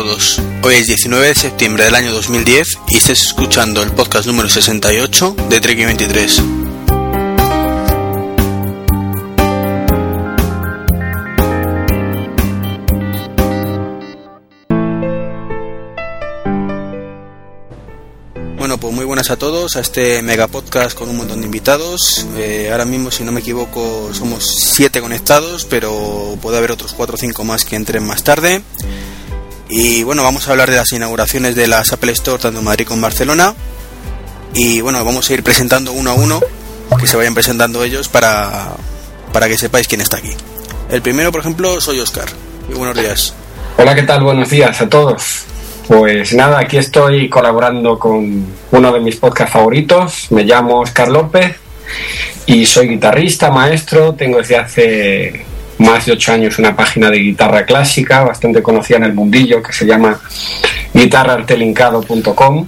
Todos, hoy es 19 de septiembre del año 2010 y estás escuchando el podcast número 68 de Trek 23. Bueno, pues muy buenas a todos a este mega podcast con un montón de invitados. Eh, ahora mismo, si no me equivoco, somos siete conectados, pero puede haber otros cuatro o cinco más que entren más tarde. Y bueno, vamos a hablar de las inauguraciones de las Apple Store tanto en Madrid como en Barcelona. Y bueno, vamos a ir presentando uno a uno, que se vayan presentando ellos para, para que sepáis quién está aquí. El primero, por ejemplo, soy Oscar. Buenos días. Hola, ¿qué tal? Buenos días a todos. Pues nada, aquí estoy colaborando con uno de mis podcasts favoritos. Me llamo Oscar López y soy guitarrista, maestro. Tengo desde hace más de ocho años una página de guitarra clásica bastante conocida en el mundillo que se llama guitarrartelincado.com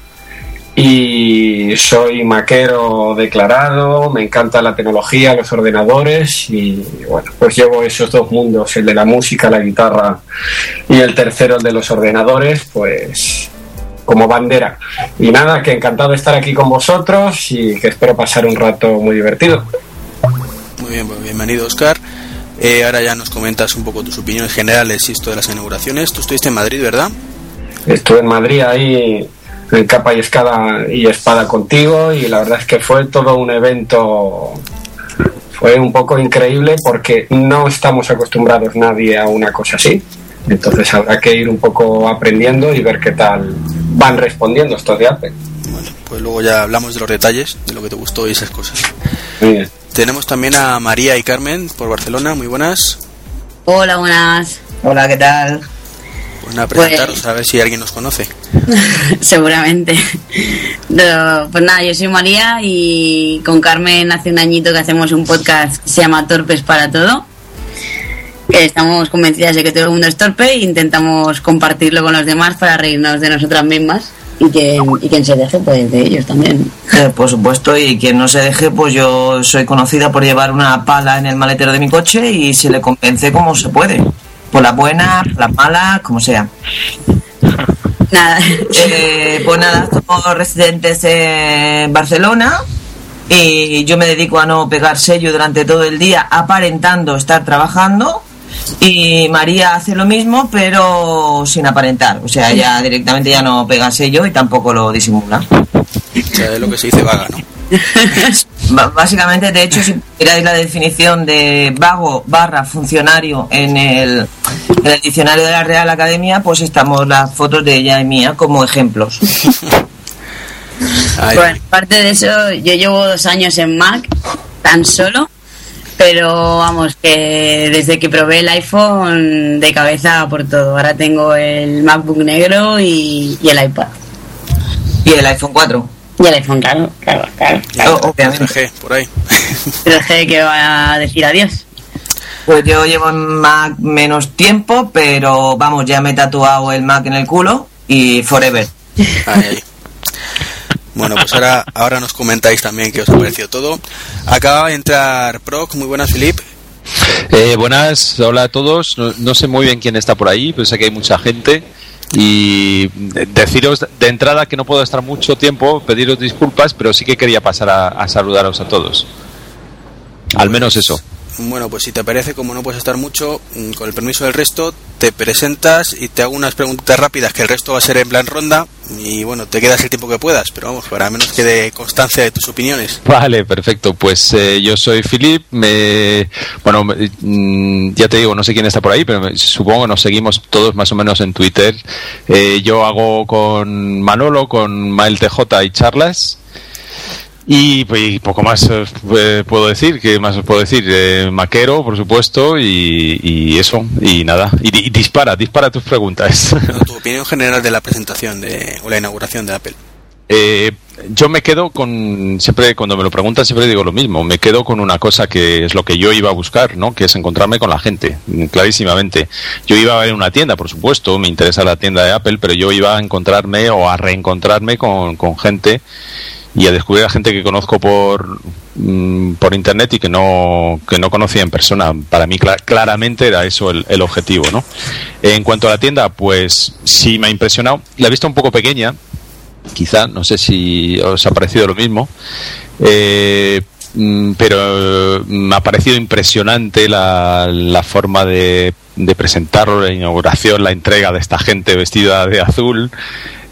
y soy maquero declarado, me encanta la tecnología, los ordenadores y bueno, pues llevo esos dos mundos, el de la música, la guitarra y el tercero, el de los ordenadores, pues como bandera. Y nada, que encantado de estar aquí con vosotros y que espero pasar un rato muy divertido. Muy bien, pues bienvenido Oscar. Eh, ahora ya nos comentas un poco tus opiniones generales y esto de las inauguraciones. Tú estuviste en Madrid, ¿verdad? Estuve en Madrid ahí en capa y espada y espada contigo y la verdad es que fue todo un evento fue un poco increíble porque no estamos acostumbrados nadie a una cosa así entonces habrá que ir un poco aprendiendo y ver qué tal van respondiendo estos de Apple bueno pues luego ya hablamos de los detalles de lo que te gustó y esas cosas Muy bien. Tenemos también a María y Carmen por Barcelona muy buenas Hola, buenas. Hola, ¿qué tal? pues nada presentaros a ver si alguien nos conoce Seguramente. No, pues nada, yo soy María y con Carmen hace un añito que hacemos un podcast que se llama Torpes para Todo. Que estamos convencidas de que todo el mundo es torpe e intentamos compartirlo con los demás para reírnos de nosotras mismas. Y quien, y quien se deje, pues de ellos también. Eh, por supuesto, y quien no se deje, pues yo soy conocida por llevar una pala en el maletero de mi coche y se le convence como se puede. Por la buena, por la mala, como sea. Nada. Eh, pues nada, somos residentes en Barcelona y yo me dedico a no pegar sello durante todo el día, aparentando estar trabajando. Y María hace lo mismo, pero sin aparentar. O sea, ella directamente ya no pega sello y tampoco lo disimula. o sea es lo que se dice vaga no Básicamente, de hecho, si miráis la definición de vago barra funcionario en el, en el diccionario de la Real Academia, pues estamos las fotos de ella y mía como ejemplos. Ay, Bueno, aparte de eso, yo llevo dos años en Mac, tan solo, pero vamos, que desde que probé el iPhone de cabeza por todo. Ahora tengo el MacBook negro y, y el iPad. Y el iPhone 4. Y el iPhone, claro, claro, claro. y Oh, obviamente. otra G, por ahí Pero es que que va a decir adiós. Pues yo llevo en Mac menos tiempo, pero vamos, ya me he tatuado el Mac en el culo y forever. Ahí, ahí. Bueno, pues ahora, ahora nos comentáis también qué os ha parecido todo. Acaba de entrar Proc, muy buenas, Filip. Eh, buenas, hola a todos. No, sé muy bien quién está por ahí, pero sé que hay mucha gente. Y de- deciros de entrada que no puedo estar mucho tiempo, pediros disculpas, pero sí que quería pasar a saludaros a todos. Al menos eso. Bueno, pues si te parece, como no puedes estar mucho, mm, con el permiso del resto, te presentas y te hago unas preguntas rápidas, que el resto va a ser en plan ronda. Y bueno, te quedas el tiempo que puedas, pero vamos, para menos que de constancia de tus opiniones. Vale, perfecto. Pues eh, yo soy Filip. Bueno, me- mm, ya te digo, no sé quién está por ahí, pero me- supongo nos seguimos todos más o menos en Twitter. Eh, yo hago con Manolo, con Mael TJ y charlas. Y, pues, y poco más eh, eh, puedo decir, ¿qué más puedo decir? Eh, maquero, por supuesto, y, y eso, y nada. Y, y dispara, dispara tus preguntas. Tu opinión general de la presentación de, o la inauguración de Apple. Eh, yo me quedo con, siempre cuando me lo preguntan siempre digo lo mismo, me quedo con una cosa que es lo que yo iba a buscar, ¿no? Que es encontrarme con la gente, mm, clarísimamente. Yo iba a ver una tienda, por supuesto, me interesa la tienda de Apple, pero yo iba a encontrarme o a reencontrarme con, con gente y a descubrir a gente que conozco por, mm, por internet y que no, que no conocía en persona. Para mí claramente era eso el, objetivo. ¿no? En cuanto a la tienda, pues sí me ha impresionado. La he visto un poco pequeña, quizá, no sé si os ha parecido lo mismo. Eh, mm, pero me ha parecido impresionante la, la forma de, de, presentarlo, la inauguración, la entrega de esta gente vestida de azul.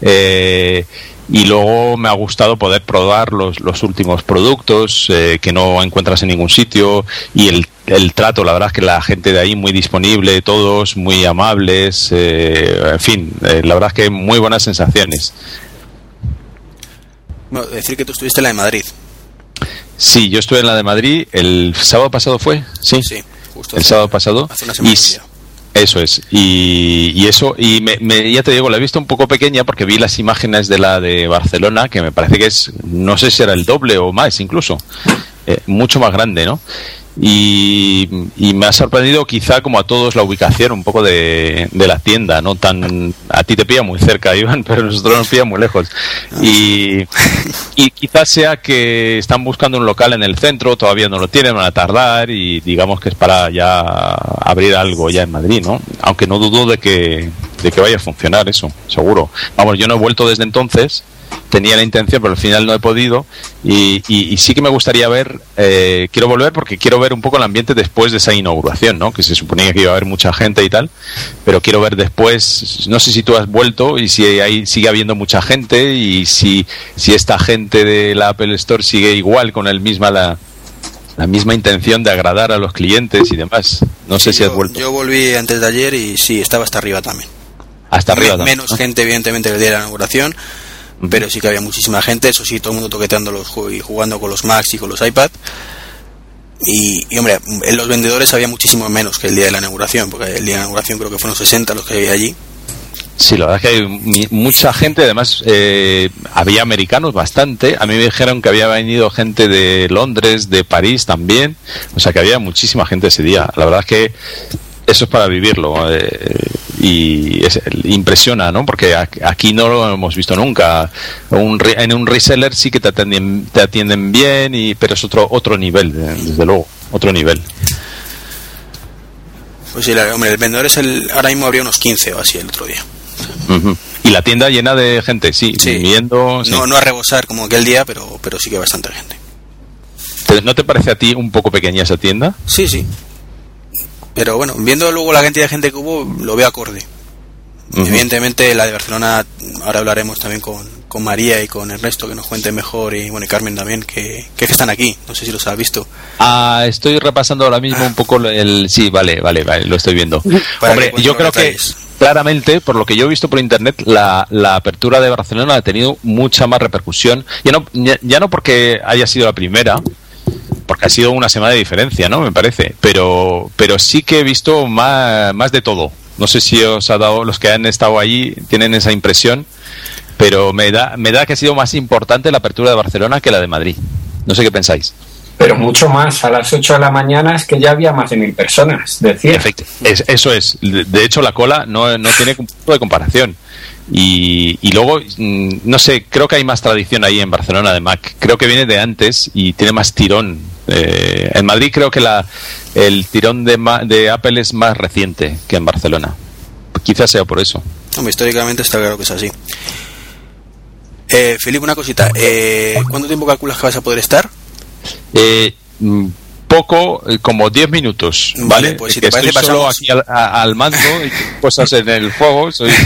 Eh, y luego me ha gustado poder probar los, los últimos productos eh, que no encuentras en ningún sitio y el, el, trato, la verdad es que la gente de ahí muy disponible, todos muy amables, eh, en fin, eh, la verdad es que muy buenas sensaciones. Bueno, decir que tú estuviste en la de Madrid. Sí, yo estuve en la de Madrid, el sábado pasado fue, sí, sí justo el sábado pasado. Hace una semana y, eso es. Y, y eso, y me, me, ya te digo, la he visto un poco pequeña porque vi las imágenes de la de Barcelona, que me parece que es, no sé si era el doble o más incluso, eh, mucho más grande, ¿no? Y, y, me ha sorprendido quizá como a todos la ubicación un poco de, de, la tienda, no tan a ti te pilla muy cerca Iván, pero a nosotros nos pilla muy lejos y, y quizás sea que están buscando un local en el centro, todavía no lo tienen, van a tardar y digamos que es para ya abrir algo ya en Madrid, ¿no? Aunque no dudo de que, de que vaya a funcionar eso, seguro. Vamos, yo no he vuelto desde entonces tenía la intención, pero al final no he podido. Y, y, y sí que me gustaría ver, eh, quiero volver porque quiero ver un poco el ambiente después de esa inauguración, ¿no? Que se suponía que iba a haber mucha gente y tal, pero quiero ver después, no sé si tú has vuelto y si ahí sigue habiendo mucha gente y si, si esta gente de la Apple Store sigue igual con el misma la, la misma intención de agradar a los clientes y demás. No sé Sí, si has yo, vuelto. yo volví antes de ayer y sí, estaba hasta arriba también. Hasta arriba. También, Menos ¿no? gente, evidentemente, el día de la inauguración, pero sí que había muchísima gente. Eso sí, todo el mundo toqueteando los y jugando con los Macs y con los iPad. Y, y, hombre, en los vendedores había muchísimo menos que el día de la inauguración, porque el día de la inauguración creo que fueron 60 los que había allí. Sí, la verdad es que hay mucha gente, además eh, había americanos bastante, a mí me dijeron que había venido gente de Londres, de París también, o sea que había muchísima gente ese día, la verdad es que eso es para vivirlo eh, y es- impresiona, ¿no? Porque aquí no lo hemos visto nunca. Un en un reseller sí que te atienden, te atienden bien, y, pero es otro otro nivel, eh, desde luego, otro nivel. Pues sí, la- hombre, el vendedor es el. Ahora mismo habría unos 15 o así el otro día. Y la tienda llena de gente, sí, Sí. viendo... sí. No, no a rebosar como aquel día, pero, pero sí que bastante gente. ¿Te- ¿No te parece a ti un poco pequeña esa tienda? Sí, sí. Pero bueno, viendo luego la cantidad de gente que hubo, lo veo acorde. Evidentemente la de Barcelona, ahora hablaremos también con, con María y con Ernesto que nos cuenten mejor y bueno y Carmen también que, que están aquí, no sé si los has visto. Ah, estoy repasando ahora mismo Ah. un poco el... Sí, vale, vale, vale, lo estoy viendo. Hombre, yo creo que claramente, por lo que yo he visto por internet, la, la apertura de Barcelona ha tenido mucha más repercusión. Ya no, ya, ya no porque haya sido la primera, porque ha sido una semana de diferencia, ¿no? Me parece. Pero, pero sí que he visto más, más de todo. No sé si os ha dado, los que han estado allí tienen esa impresión, pero me da, me da que ha sido más importante la apertura de Barcelona que la de Madrid. No sé qué pensáis. Pero mucho más, a las 8 de la mañana es que ya había más de mil personas, decía. Es- eso es. De de hecho, la cola no, no tiene punto de comparación. Y, y luego, mm, no sé, creo que hay más tradición ahí en Barcelona de Mac. Creo que viene de antes y tiene más tirón. Eh, en Madrid creo que la, el tirón de, de Apple es más reciente que en Barcelona. Quizás sea por eso. Hombre, históricamente está claro que es así. Eh, Felipe, una cosita. Eh, ¿Cuánto tiempo calculas que vas a poder estar? Eh, mm, poco, eh, como 10 minutos, Vale, ¿vale? pues si Que te parece, estoy solo pasamos- aquí al, a- al mando y cosas en el fuego. Soy...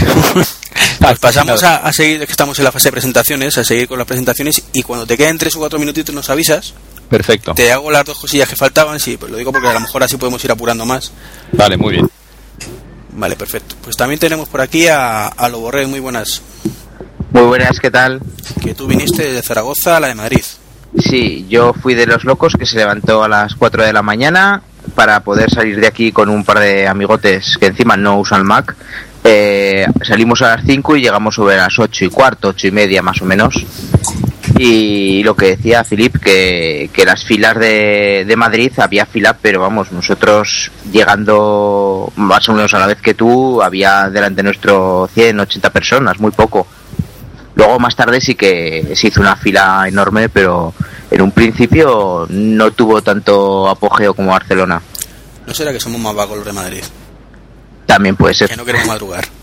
Pues pasamos a, a seguir, que estamos en la fase de presentaciones, a seguir con las presentaciones y cuando te queden tres o cuatro minutitos nos avisas. Perfecto. Te hago las dos cosillas que faltaban, sí, pues lo digo porque a lo mejor así podemos ir apurando más. Vale, muy bien. Vale, perfecto. Pues también tenemos por aquí a, a Loborré, muy buenas. Muy buenas, ¿qué tal? Que tú viniste de Zaragoza a la de Madrid. Sí, yo fui de los locos que se levantó a las 4 de la mañana para poder salir de aquí con un par de amigotes que encima no usan Mac. Eh, salimos a las 5 y llegamos sobre las 8 y cuarto, 8 y media más o menos. Y lo que decía Filip, que, que las filas de, de Madrid había fila, pero vamos, nosotros llegando más o menos a la vez que tú, había delante nuestro 100, 80 personas, muy poco. Luego más tarde sí que se hizo una fila enorme, pero en un principio no tuvo tanto apogeo como Barcelona. ¿No será que somos más vagos los de Madrid? También puede ser. Que no queremos madrugar.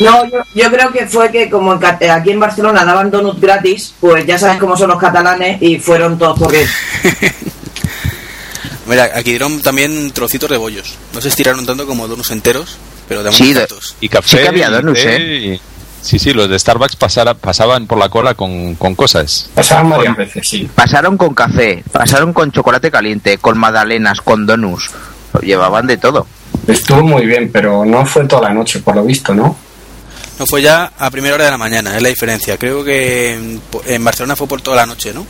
No, yo, yo creo que fue que como en aquí en Barcelona daban donuts gratis, pues ya sabes cómo son los catalanes y fueron todos corriendo. Mira, aquí dieron también trocitos de bollos. No se estiraron tanto como donuts enteros, pero de Sí, tantos. Y café. Sí que había y donuts, té, ¿eh? y- Sí, sí, los de Starbucks pasara- pasaban por la cola con, con cosas. Pasaban varias veces, sí. Pasaron con café, pasaron con chocolate caliente, con magdalenas, con donuts. Llevaban de todo. Estuvo muy bien, pero no fue toda la noche, por lo visto, ¿no? No fue ya a primera hora de la mañana, es la diferencia. Creo que en, en Barcelona fue por toda la noche, ¿no?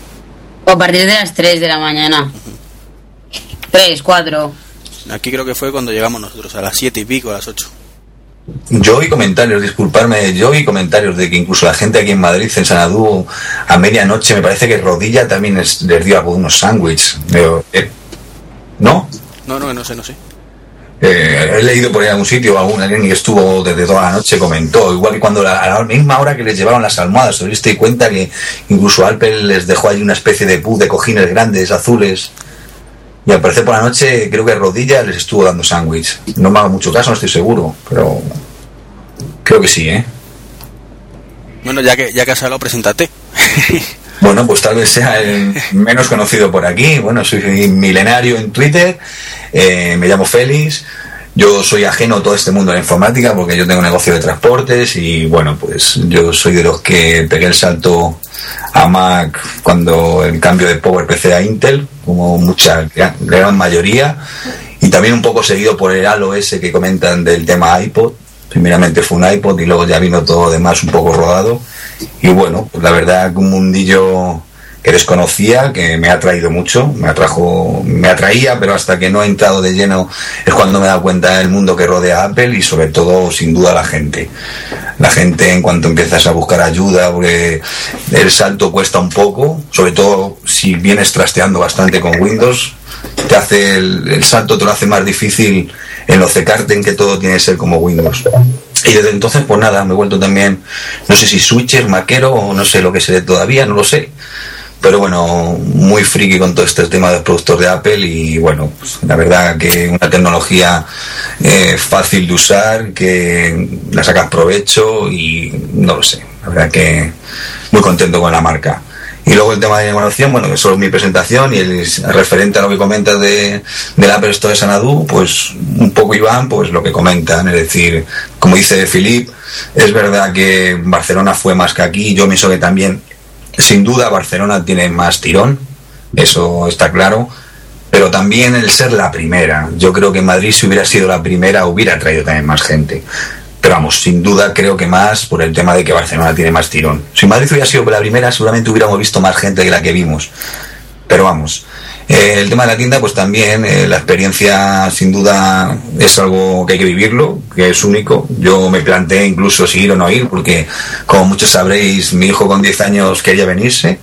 A partir de las 3 de la mañana. 3, 4. Aquí creo que fue cuando llegamos nosotros, a las siete y pico, a las 8. Yo oí comentarios, disculparme, yo oí comentarios de que incluso la gente aquí en Madrid, en Sanadú, a medianoche, me parece que Rodilla también es- les dio algunos sándwiches. Eh, ¿No? No, no, no sé, no sé. Eh, he leído por ahí en algún sitio, algún alguien que estuvo desde toda la noche comentó, igual que cuando la- a la misma hora que les llevaban las almohadas, ¿os diste cuenta que incluso Alpel les dejó ahí una especie de puz de cojines grandes, azules? Y al parecer por la noche creo que Rodilla les estuvo dando sándwich. No me hago mucho caso, no estoy seguro, pero creo que sí, ¿eh? Bueno, ya que, ya que has hablado, preséntate. Bueno, pues tal vez sea el menos conocido por aquí. Bueno, soy milenario en Twitter, eh, me llamo Félix. Yo soy ajeno a todo este mundo de la informática porque yo tengo un negocio de transportes y bueno, pues yo soy de los que pegué el salto a Mac cuando el cambio de PowerPC a Intel, como mucha gran, mayoría, y también un poco seguido por el Halo que comentan del tema iPod. Primeramente fue un iPod y luego ya vino todo demás un poco rodado. Y bueno, pues la verdad un mundillo que desconocía, que me ha atraído mucho, me atrajo, me atraía, pero hasta que no he entrado de lleno es cuando me he dado cuenta del mundo que rodea a Apple y sobre todo, sin duda, la gente. La gente en cuanto empiezas a buscar ayuda, porque el salto cuesta un poco, sobre todo si vienes trasteando bastante con Windows, te hace el, salto te lo hace más difícil enlocecarte en que todo tiene que ser como Windows. Y desde entonces, pues nada, me he vuelto también, no sé si switcher, maquero, o no sé lo que seré todavía, no lo sé. Pero bueno, muy friki con todo este tema de los productos de Apple y bueno, pues, la verdad que una tecnología eh, fácil de usar, que la sacas provecho y no lo sé, la verdad que muy contento con la marca. Y luego el tema de evaluación, bueno, que solo es mi presentación y el referente a lo que comentas de, del Apple Store de Sanadú, pues un poco Iván, pues lo que comentan, es decir, como dice Filip, es verdad que Barcelona fue más que aquí, yo pienso que también, sin duda, Barcelona tiene más tirón, eso está claro, pero también el ser la primera, yo creo que Madrid si hubiera sido la primera hubiera traído también más gente. Pero vamos, sin duda creo que más por el tema de que Barcelona tiene más tirón. Si Madrid hubiera sido la primera, seguramente hubiéramos visto más gente que la que vimos. Pero vamos, eh, el tema de la tienda, pues también eh, la experiencia sin duda es algo que hay que vivirlo, que es único. Yo me planteé incluso si ir o no ir, porque como muchos sabréis, mi hijo con 10 años quería venirse.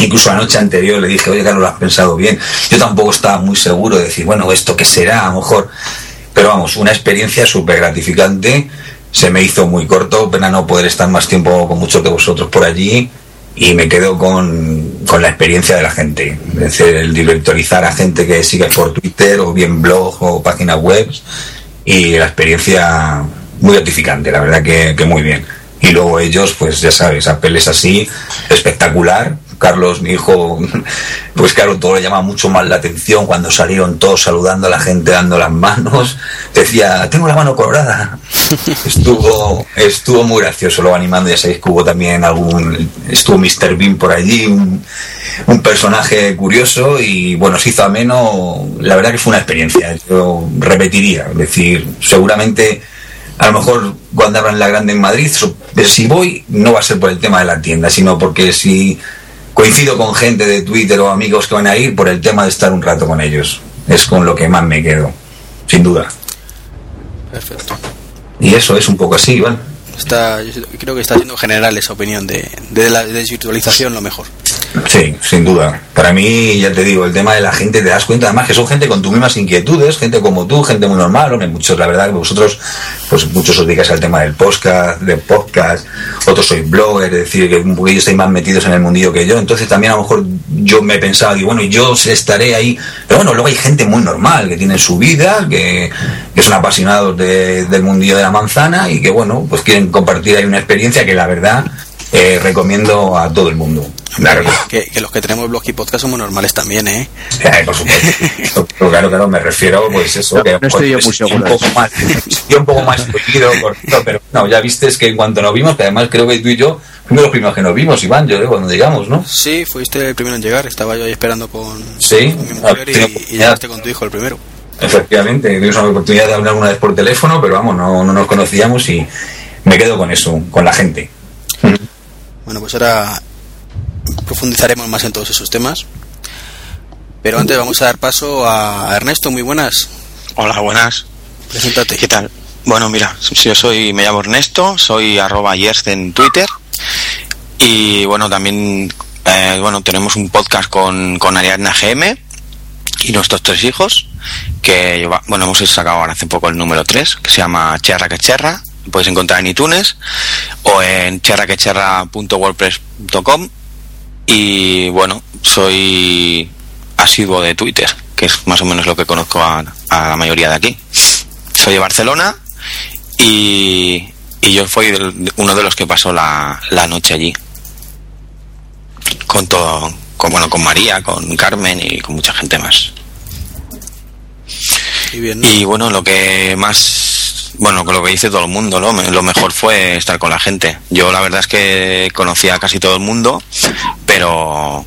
Incluso la noche anterior le dije, oye, Carlos, lo has pensado bien. Yo tampoco estaba muy seguro de decir, bueno, ¿esto qué será? A lo mejor pero vamos, una experiencia súper gratificante. Se me hizo muy corto, pena no poder estar más tiempo con muchos de vosotros por allí. Y me quedo con, con la experiencia de la gente. Es decir, el directorizar a gente que sigue por Twitter o bien blog o páginas web. Y la experiencia muy gratificante, la verdad que, muy bien. Y luego ellos, pues ya sabes, Apple es así, espectacular. Carlos, mi hijo, pues claro, todo le llama mucho más la atención cuando salieron todos saludando a la gente, dando las manos. Decía, tengo la mano colorada. Estuvo, estuvo muy gracioso, luego animando, ya sabéis que hubo también algún, estuvo Mr. Bean por allí, un, personaje curioso y bueno, se hizo ameno. La verdad que fue una experiencia, yo repetiría, es decir, seguramente a lo mejor cuando abran la grande en Madrid, si voy, no va a ser por el tema de la tienda, sino porque si coincido con gente de Twitter o amigos que van a ir, por el tema de estar un rato con ellos. Es con lo que más me quedo, sin duda. Perfecto. Y eso es un poco así, Iván. Está, yo creo que está siendo general esa opinión de, de la desvirtualización lo mejor. Sí, sin duda. Para mí, ya te digo, el tema de la gente, te das cuenta además que son gente con tus mismas inquietudes, gente como tú, gente muy normal, hombre, muchos, la verdad que vosotros, pues muchos os dedicáis al tema del podcast, del podcast, otros sois bloggers, es decir, que un poquillo estáis más metidos en el mundillo que yo, entonces también a lo mejor yo me he pensado, digo, bueno, yo estaré ahí, pero bueno, luego hay gente muy normal, que tiene su vida, que, que son apasionados de- del mundillo de la manzana y que, bueno, pues quieren compartir ahí una experiencia que la verdad eh, recomiendo a todo el mundo. Claro, Que, que los que tenemos blog y podcast somos normales también, ¿eh? Eh, por supuesto. Claro, claro, me refiero, pues eso. que no estoy yo muy pues, seguro Un poco más, sí, un poco más fluido, pero no, ya viste que en cuanto nos vimos, que además creo que tú y yo fuimos los primeros que nos vimos, Iván, yo, eh, cuando llegamos, ¿no? Sí, fuiste el primero en llegar. Estaba yo ahí esperando con, Sí, con mi mujer Ah, y, y llegaste con tu hijo el primero. Efectivamente, tuvimos una oportunidad de hablar una vez por teléfono, pero vamos, no, no nos conocíamos y me quedo con eso, con la gente. Bueno, pues ahora profundizaremos más en todos esos temas. Pero antes vamos a dar paso a Ernesto. Muy buenas. Hola, buenas. Preséntate. ¿Qué tal? Bueno, mira, yo soy, me llamo Ernesto, soy arroba en Twitter y bueno, también eh, bueno, tenemos un podcast con, con Ariadna GM y nuestros tres hijos que bueno, hemos sacado ahora hace poco el número 3 que se llama Cherra que Cherra, lo puedes encontrar en iTunes o en cherraquecherra.wordpress.com y bueno, soy asiduo de Twitter, que es más o menos lo que conozco a, a la mayoría de aquí. Soy de Barcelona y, y yo fui uno de los que pasó la, la noche allí. Con todo, con, bueno, con María, con Carmen y con mucha gente más. Y bien, ¿no? Y bueno, lo que más, bueno, con lo que dice todo el mundo, lo mejor fue estar con la gente. Yo la verdad es que conocía a casi todo el mundo, pero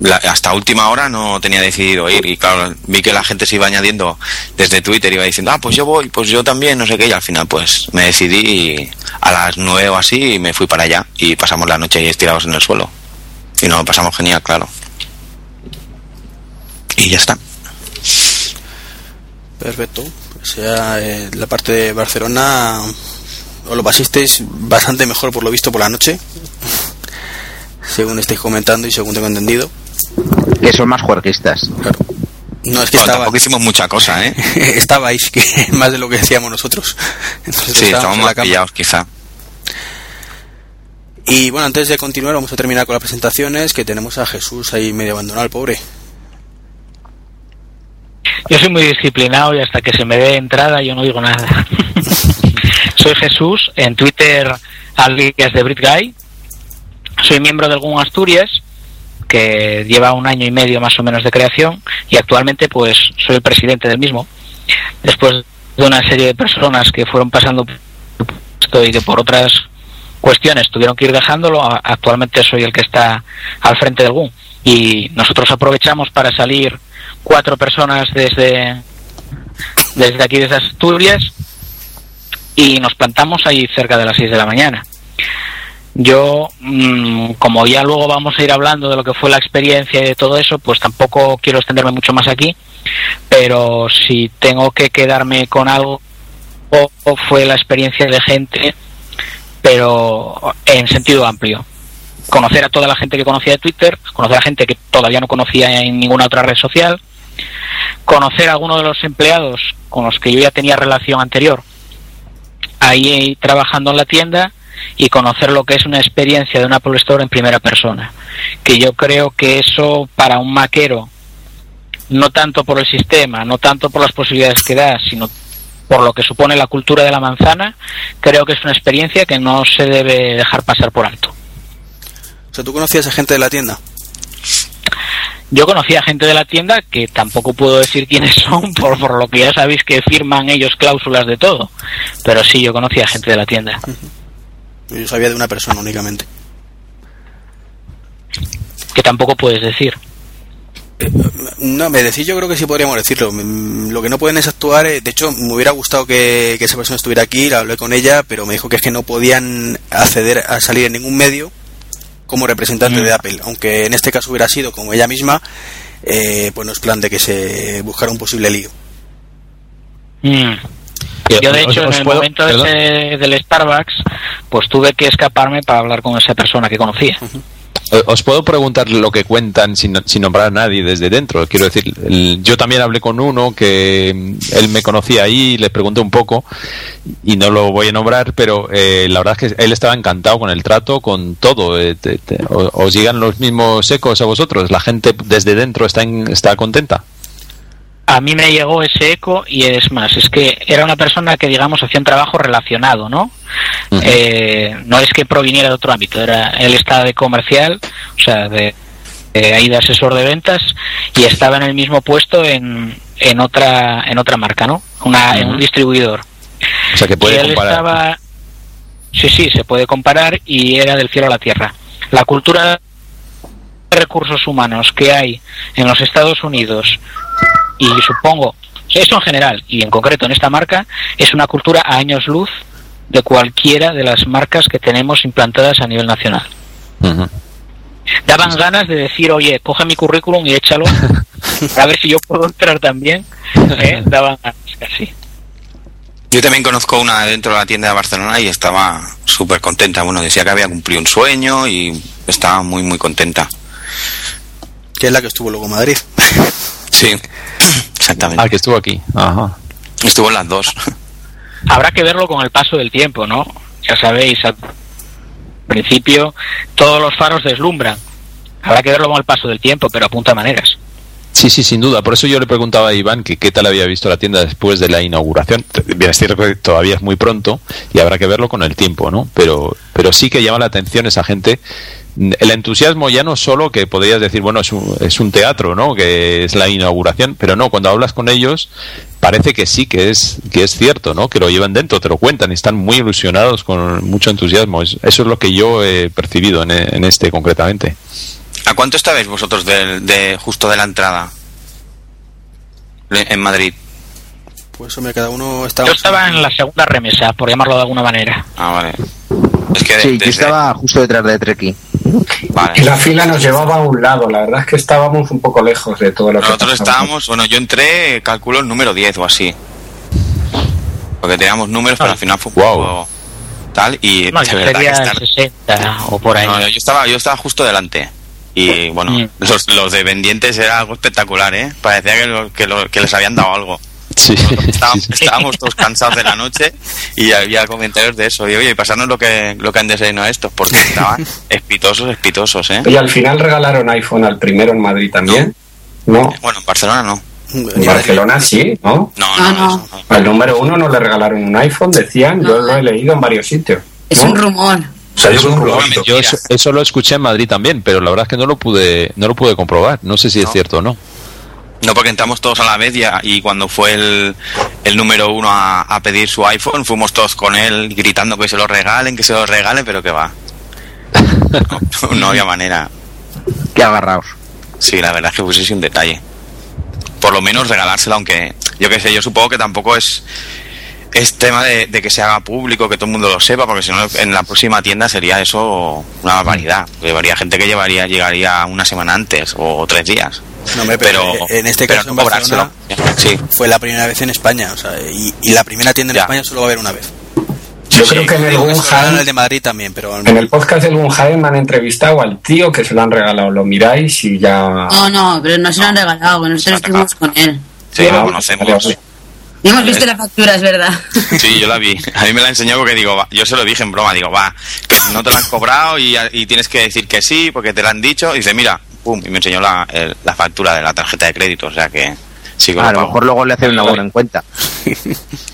la- hasta última hora no tenía decidido ir. Y claro, vi que la gente se iba añadiendo desde Twitter, iba diciendo, ah, pues yo voy, pues yo también, no sé qué. Y al final, pues me decidí a las nueve o así y me fui para allá y pasamos la noche ahí estirados en el suelo. Y nos pasamos genial, claro. Y ya está. Perfecto. Pues ya eh, la parte de Barcelona os lo pasasteis bastante mejor por lo visto por la noche. Según estáis comentando y según tengo entendido. Que son más juerguistas. Claro. No, es que Bueno, estaba, tampoco hicimos mucha cosa, ¿eh? estabais que más de lo que decíamos nosotros. Entonces Sí, estábamos más pillados quizá. Y bueno, antes de continuar vamos a terminar con las presentaciones que tenemos a Jesús ahí medio abandonado, el pobre. Yo soy muy disciplinado y hasta que se me dé entrada yo no digo nada. soy Jesús, en Twitter alias de Brit Guy. Soy miembro del GUN Asturias, que lleva un año y medio más o menos de creación y actualmente pues soy el presidente del mismo. Después de una serie de personas que fueron pasando por esto y que por otras cuestiones tuvieron que ir dejándolo, actualmente soy el que está al frente del GUN. Y nosotros aprovechamos para salir cuatro personas desde, desde aquí, desde Asturias, y nos plantamos ahí cerca de las 6 de la mañana. Yo, mm, como ya luego vamos a ir hablando de lo que fue la experiencia y de todo eso, pues tampoco quiero extenderme mucho más aquí, pero si tengo que quedarme con algo, fue la experiencia de gente, pero en sentido amplio. Conocer a toda la gente que conocía de Twitter, conocer a gente que todavía no conocía en ninguna otra red social, conocer a algunos de los empleados con los que yo ya tenía relación anterior ahí trabajando en la tienda y conocer lo que es una experiencia de un Apple Store en primera persona. Que yo creo que eso para un maquero, no tanto por el sistema, no tanto por las posibilidades que da, sino por lo que supone la cultura de la manzana, creo que es una experiencia que no se debe dejar pasar por alto. O sea, ¿tú conocías a gente de la tienda? Yo conocí a gente de la tienda que tampoco puedo decir quiénes son, por, por lo que ya sabéis que firman ellos cláusulas de todo. Pero sí, yo conocí a gente de la tienda. Yo sabía de una persona únicamente. Que tampoco puedes decir. No, me decís, yo creo que sí podríamos decirlo. Mm, Lo que no pueden es actuar. eh, De hecho, me hubiera gustado que, que esa persona estuviera aquí, la hablé con ella, pero me dijo que es que no podían acceder a salir en ningún medio como representante Mm. de Apple. Aunque en este caso hubiera sido como ella misma, eh, pues no es plan de que se buscara un posible lío. Mm. Yo, de hecho, en el momento ese del Starbucks, pues tuve que escaparme para hablar con esa persona que conocía. Os puedo preguntar lo que cuentan sin, sin nombrar a nadie desde dentro. Quiero decir, yo también hablé con uno que mm, él me conocía ahí, le pregunté un poco y no lo voy a nombrar, pero eh, la verdad es que él estaba encantado con el trato, con todo. Eh, te- te- ¿Os llegan los mismos ecos a vosotros? ¿La gente desde dentro está, en- está contenta? A mí me llegó ese eco y es más, es que era una persona que, digamos, hacía un trabajo relacionado, ¿no? Eh, no es que proviniera de otro ámbito, era él estaba de comercial, o sea, de, de ahí de asesor de ventas y estaba en el mismo puesto en, en otra en otra marca, ¿no? Una, En un distribuidor. O sea, que y puede él comparar. estaba sí sí se puede comparar y era del cielo a la tierra la cultura de recursos humanos que hay en los Estados Unidos y supongo esto en general y en concreto en esta marca es una cultura a años luz de cualquiera de las marcas que tenemos implantadas a nivel nacional daban ganas de decir oye coge mi currículum y échalo a ver si yo puedo entrar también ¿eh? daban ganas casi Yo también conozco una dentro de la tienda de Barcelona y estaba súper contenta. Bueno, decía que había cumplido un sueño y estaba muy, muy contenta. Que es la que estuvo luego en Madrid. Sí, exactamente. Ah, que estuvo aquí. Ajá. Estuvo en las dos. habrá que verlo con el paso del tiempo, ¿no? Ya sabéis, al principio todos los faros deslumbran. Habrá que verlo con el paso del tiempo, pero apunta maneras. Sí, sí, sin duda. Por eso yo le preguntaba a Iván que qué tal había visto la tienda después de la inauguración. Bien, es cierto que todavía es muy pronto y habrá que verlo con el tiempo, ¿no? Pero, pero sí que llama la atención esa gente. El entusiasmo ya no solo que podrías decir, bueno, es un, es un teatro, ¿no? Que es la inauguración, pero no, cuando hablas con ellos parece que sí, que es, que es cierto, ¿no? Que lo llevan dentro, te lo cuentan y están muy ilusionados con mucho entusiasmo. Es- eso es lo que yo he percibido en, en este concretamente. ¿A cuánto estabais vosotros de, de justo de la entrada? En Madrid. Pues hombre, cada uno está... Yo estaba en la segunda remesa, por llamarlo de alguna manera. Ah, vale. Es que de- Sí, yo estaba justo detrás de Treki. Vale. Y la fila nos llevaba a un lado, la verdad es que estábamos un poco lejos de todo lo que Nosotros pasaba. estábamos, bueno, yo entré, calculo el número 10 o así. Porque teníamos números, pero al final fue un Wow. poco tal y No, de yo verdad que estar- el 60 o por ahí. No, yo estaba, yo estaba justo delante. Y bueno, Mm. los, los dependientes era algo espectacular, ¿eh? Parecía que, lo- que, lo- que les habían dado algo. Sí, Estábamos, sí, sí. estábamos todos cansados de la noche y había comentarios de eso. Y oye, pasarnos lo que, lo que han desayunado estos, porque estaban espitosos, espitosos, ¿eh? Y al final regalaron iPhone al primero en Madrid también. No, Bueno, en Barcelona no. en Barcelona sí, ¿no? No, Ah, no, no. no. Al número uno no le regalaron un iPhone, decían, yo No. lo he leído en varios sitios. Es ¿no? un rumor. O sea, con un. Yo eso, eso lo escuché en Madrid también, pero la verdad es que no lo pude, no lo pude comprobar. No sé si es No. cierto o no. No, porque entramos todos a la vez y, cuando fue el, el número uno a, a pedir su iPhone, fuimos todos con él gritando que se lo regalen, que se lo regalen, pero que va. No, no había manera. Qué agarraos. Sí, la verdad es que fuese un detalle. Por lo menos regalárselo, aunque yo qué sé, yo supongo que tampoco es es tema de, de que se haga público, que todo el mundo lo sepa, porque si no en la próxima tienda sería eso una barbaridad. Habría gente que llevaría llegaría una semana antes o tres días. No, hombre, pero, Pero, en este pero caso no en. Sí, fue la primera vez en España. O sea, y, y la primera tienda en Ya. España solo va a haber una vez. Yo creo que en el de Madrid también, pero en el podcast del Guggenheim me han entrevistado al tío que se lo han regalado. Lo miráis y ya... No, no, pero no se lo han regalado, nosotros Se lo han estuvimos con él. sí, Ah, lo vale, conocemos. Vale. Y hemos visto la factura, es verdad. Sí, yo la vi. A mí me la enseñó porque digo, va, yo se lo dije en broma, digo, va, que no te la han cobrado y, y tienes que decir que sí porque te la han dicho. Y dice, mira, pum, y me enseñó la, el- la factura de la tarjeta de crédito, o sea que sí que A lo lo pago. mejor luego le hacen una buena en cuenta.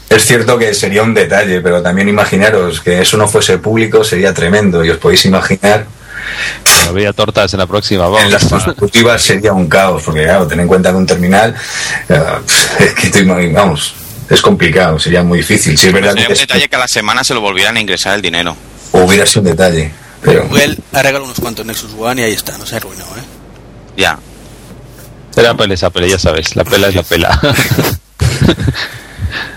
Es cierto que sería un detalle, pero también imaginaros que eso no fuese público sería tremendo. Y os podéis imaginar, No había tortas en la próxima, en las vamos. ejecutivas sería un caos, porque claro, ten en cuenta que un terminal, eh, es que imag- vamos, es complicado, sería muy difícil. Si es verdad Sería que un detalle que a la semana se lo volvieran a ingresar el dinero. hubiera sido un detalle, pero Google ha regalado unos cuantos Nexus One y ahí está, no se ha arruinado, ¿eh? Ya. Era Apple esa pela, ya sabes. La pela es la pela.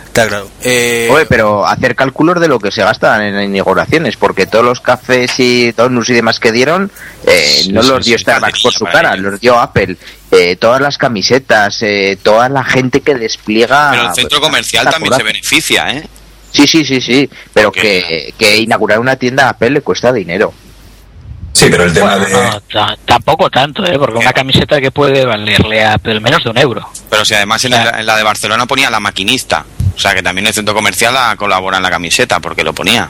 Está claro. Eh, Oye, pero hacer cálculos de lo que se gasta en inauguraciones, porque todos los cafés y donuts y demás que dieron, eh, Sí, no sí, los dio sí, Starbucks por su cara, los dio Apple. Eh, todas las camisetas, eh, toda la gente que despliega. Pero el centro pues, comercial también se beneficia, ¿eh? Sí, sí, sí, sí, pero que, que inaugurar una tienda Apple le cuesta dinero. Sí, pero el tema de... No, tampoco tanto, ¿eh? porque una camiseta que puede valerle a Apple menos de un euro. Pero si además en la, en la de Barcelona ponía la maquinista. O sea que también el centro comercial la colabora en la camiseta porque lo ponía.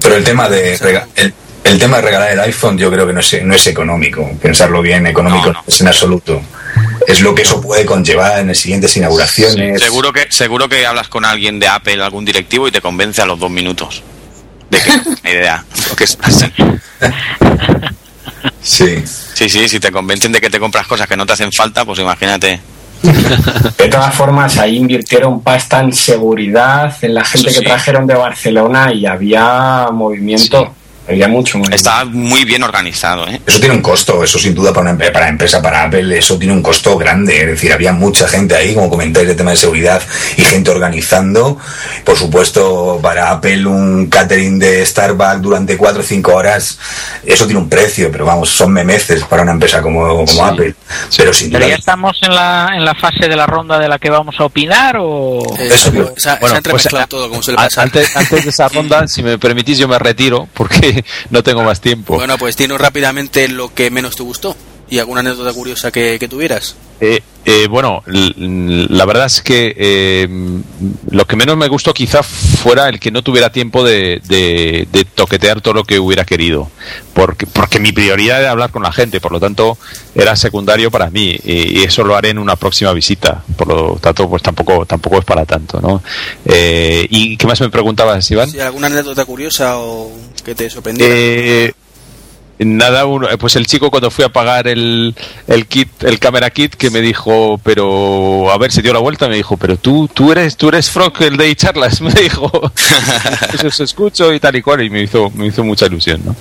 Pero el tema de el, el tema de regalar el iPhone yo creo que no es, no es económico. Pensarlo bien, económico No, no. es en absoluto. Es lo que eso puede conllevar en las siguientes inauguraciones. Seguro que seguro que hablas con alguien de Apple, algún directivo y te convence a los dos minutos. De que no idea. lo que estás- Sí. Sí, sí, si te convencen de que te compras cosas que no te hacen falta, pues imagínate. De todas formas, ahí invirtieron pasta en seguridad, en la gente que sí. trajeron de Barcelona y había movimiento, había mucho movimiento. Está muy bien organizado, ¿eh? Eso tiene un costo, eso sin duda para una para empresa, para Apple, eso tiene un costo grande. Es decir, había mucha gente ahí, como comentáis, de tema de seguridad y gente organizando. Por supuesto, para Apple un catering de Starbucks durante cuatro o cinco horas, eso tiene un precio, pero vamos, son memeces para una empresa como, como Apple. Pero sin ¿Pero duda... ya estamos en la, en la fase de la ronda de la que vamos a opinar o...? Eso, se, se ha- se ha entremezclado a- todo, como suele pasar. antes, antes de esa ronda, si me permitís, yo me retiro porque no tengo más tiempo. Bueno, pues dinos rápidamente lo que menos te gustó y alguna anécdota curiosa que, que tuvieras. Eh, eh, bueno, la verdad es que eh, lo que menos me gustó quizá fuera el que no tuviera tiempo de, de- de toquetear todo lo que hubiera querido, porque, porque mi prioridad era hablar con la gente, por lo tanto era secundario para mí y, eso lo haré en una próxima visita, por lo tanto pues tampoco tampoco es para tanto, ¿no? Eh, ¿Y qué más me preguntabas, Iván? ¿Sí, ¿Alguna anécdota curiosa o que te sorprendiera? Nada, uno- eh, pues el chico cuando fui a pagar el, el kit, el camera kit, que me dijo, pero a ver, se dio la vuelta, me dijo, pero tú, tú eres, tú eres Frog, el de charlas, me dijo, eso se escucho y tal y cual, y me hizo, me hizo mucha ilusión, ¿no?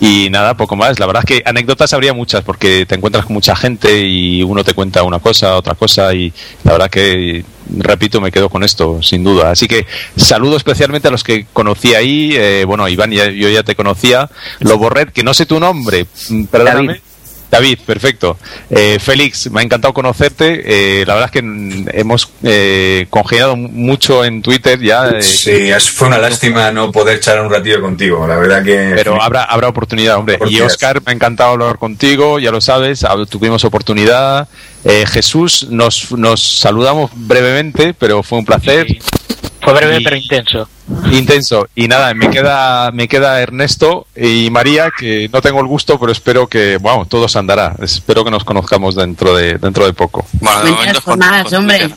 Y nada, poco más, la verdad es que anécdotas habría muchas, porque te encuentras con mucha gente y uno te cuenta una cosa, otra cosa, y la verdad que repito, me quedo con esto, sin duda. Así que saludo especialmente a los que conocí ahí. eh, bueno, Iván, ya- yo ya te conocía. Lobo Red, que no sé tu nombre, perdóname. David. David, perfecto. Eh, Félix, me ha encantado conocerte. Eh, la verdad es que hemos eh, congeniado mucho en Twitter ya. eh, Sí, es- fue una lástima no poder echar un ratillo contigo, la verdad que... Pero habrá, habrá oportunidad, hombre. Y. Oscar, me ha encantado hablar contigo, ya lo sabes, tuvimos oportunidad. Eh, Jesús, nos, nos saludamos brevemente, pero fue un placer. Sí. Fue breve Y- pero intenso. Intenso. Y nada, me queda, me queda Ernesto y María, que no tengo el gusto, pero espero que, bueno, todo se andará. Espero que nos conozcamos dentro de, dentro de poco. Bueno, de Buenas momento jornadas, con hombre.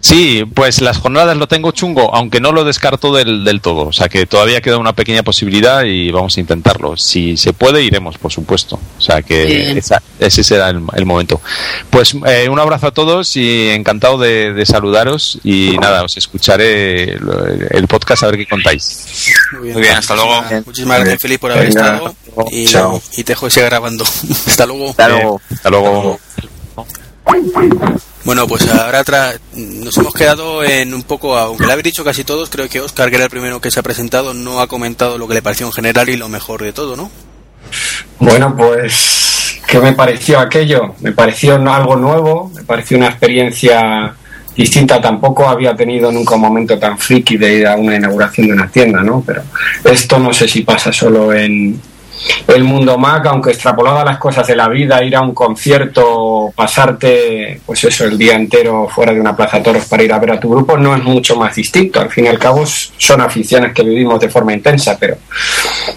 Sí, pues las jornadas lo tengo chungo, aunque no lo descarto del, del todo. O sea que todavía queda una pequeña posibilidad y vamos a intentarlo. Si se puede, iremos, por supuesto. O sea que Bien. esa- ese será el, el momento. Pues eh, un abrazo a todos y encantado de, de saludaros. Y nada, os escucharé el, el podcast a ver qué contáis. Muy Muy bien, hasta luego. Muchísimas, muchísimas gracias, Felipe, por haber Venga, estado. Y, Chao. y te dejo grabando. hasta luego. Hasta luego. Hasta luego. Bueno, pues ahora nos hemos quedado en un poco, aunque le habéis dicho casi todos, creo que Oscar, que era el primero que se ha presentado, no ha comentado lo que le pareció en general y lo mejor de todo, ¿no? Bueno, pues, ¿qué me pareció aquello? Me pareció algo nuevo, me pareció una experiencia distinta. Tampoco había tenido nunca un momento tan friki de ir a una inauguración de una tienda, ¿no? Pero esto no sé si pasa solo en el mundo Mac, aunque extrapolado a las cosas de la vida, ir a un concierto, pasarte, pues eso, el día entero fuera de una plaza toros para ir a ver a tu grupo, no es mucho más distinto. Al fin y al cabo, son aficiones que vivimos de forma intensa, pero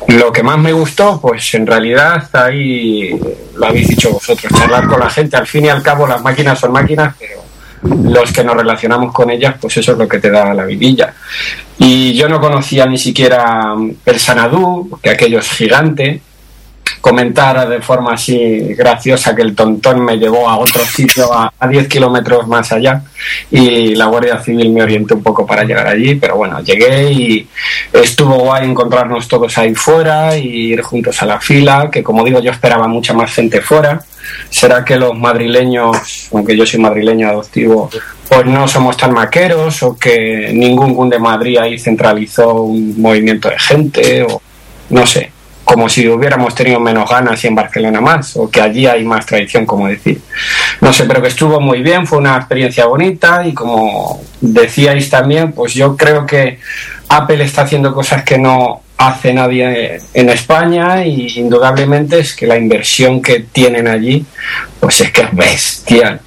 lo que más me gustó, pues en realidad ahí lo habéis dicho vosotros, charlar con la gente. Al fin y al cabo las máquinas son máquinas, pero los que nos relacionamos con ellas, pues eso es lo que te da la vidilla. Y yo no conocía ni siquiera el Sanadú, que aquello es gigante. Comentar de forma así graciosa que el tontón me llevó a otro sitio a, a 10 kilómetros más allá y la Guardia Civil me orientó un poco para llegar allí, pero bueno, llegué y estuvo guay encontrarnos todos ahí fuera y ir juntos a la fila, que como digo yo esperaba mucha más gente fuera. ¿Será que los madrileños, aunque yo soy madrileño adoptivo, pues no somos tan maqueros o que ningún gun de Madrid ahí centralizó un movimiento de gente o no sé, como si hubiéramos tenido menos ganas y en Barcelona más o que allí hay más tradición, como decir. No sé, pero que estuvo muy bien, fue una experiencia bonita y como decíais también, pues yo creo que Apple está haciendo cosas que no hace nadie en España y indudablemente es que la inversión que tienen allí pues es que es bestial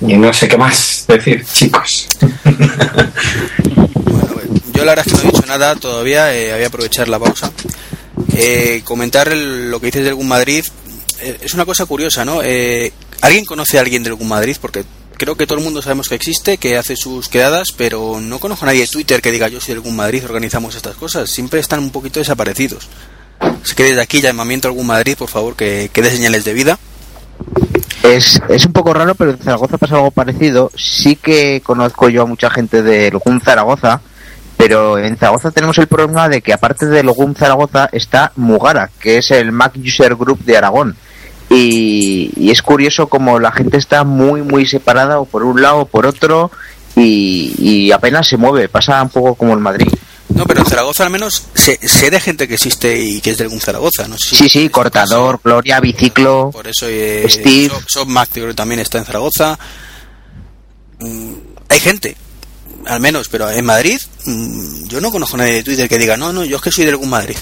y no sé qué más decir chicos yo la verdad es que no he dicho nada todavía eh, voy a aprovechar la pausa eh, comentar el- lo que dices del Gun Madrid eh, es una cosa curiosa ¿no? Eh, ¿alguien conoce a alguien del Gun Madrid? porque creo que todo el mundo sabemos que existe, que hace sus quedadas, pero no conozco a nadie de Twitter que diga yo soy del Gun Madrid, organizamos estas cosas. Siempre están un poquito desaparecidos. Así que desde aquí llamamiento al Gun Madrid, por favor, que, que dé señales de vida. Es, es un poco raro, pero en Zaragoza pasa algo parecido. Sí que conozco yo a mucha gente del GUM Zaragoza, pero en Zaragoza tenemos el problema de que aparte del GUM Zaragoza está Mugara, que es el Mac User Group de Aragón. Y, y es curioso como la gente está muy, muy separada, o por un lado o por otro, y, y apenas se mueve. Pasa un poco como en Madrid. No, pero en Zaragoza al menos sé, sé de gente que existe y que es del Zaragoza. No si- Sí, sí, Cortador, Gloria, Biciclo. Por eso eh, Steve. Sob- creo que también está en Zaragoza. Mm, hay gente, al menos, pero en Madrid mm, yo no conozco a nadie de Twitter que diga, no, no, yo es que soy del Gun Madrid.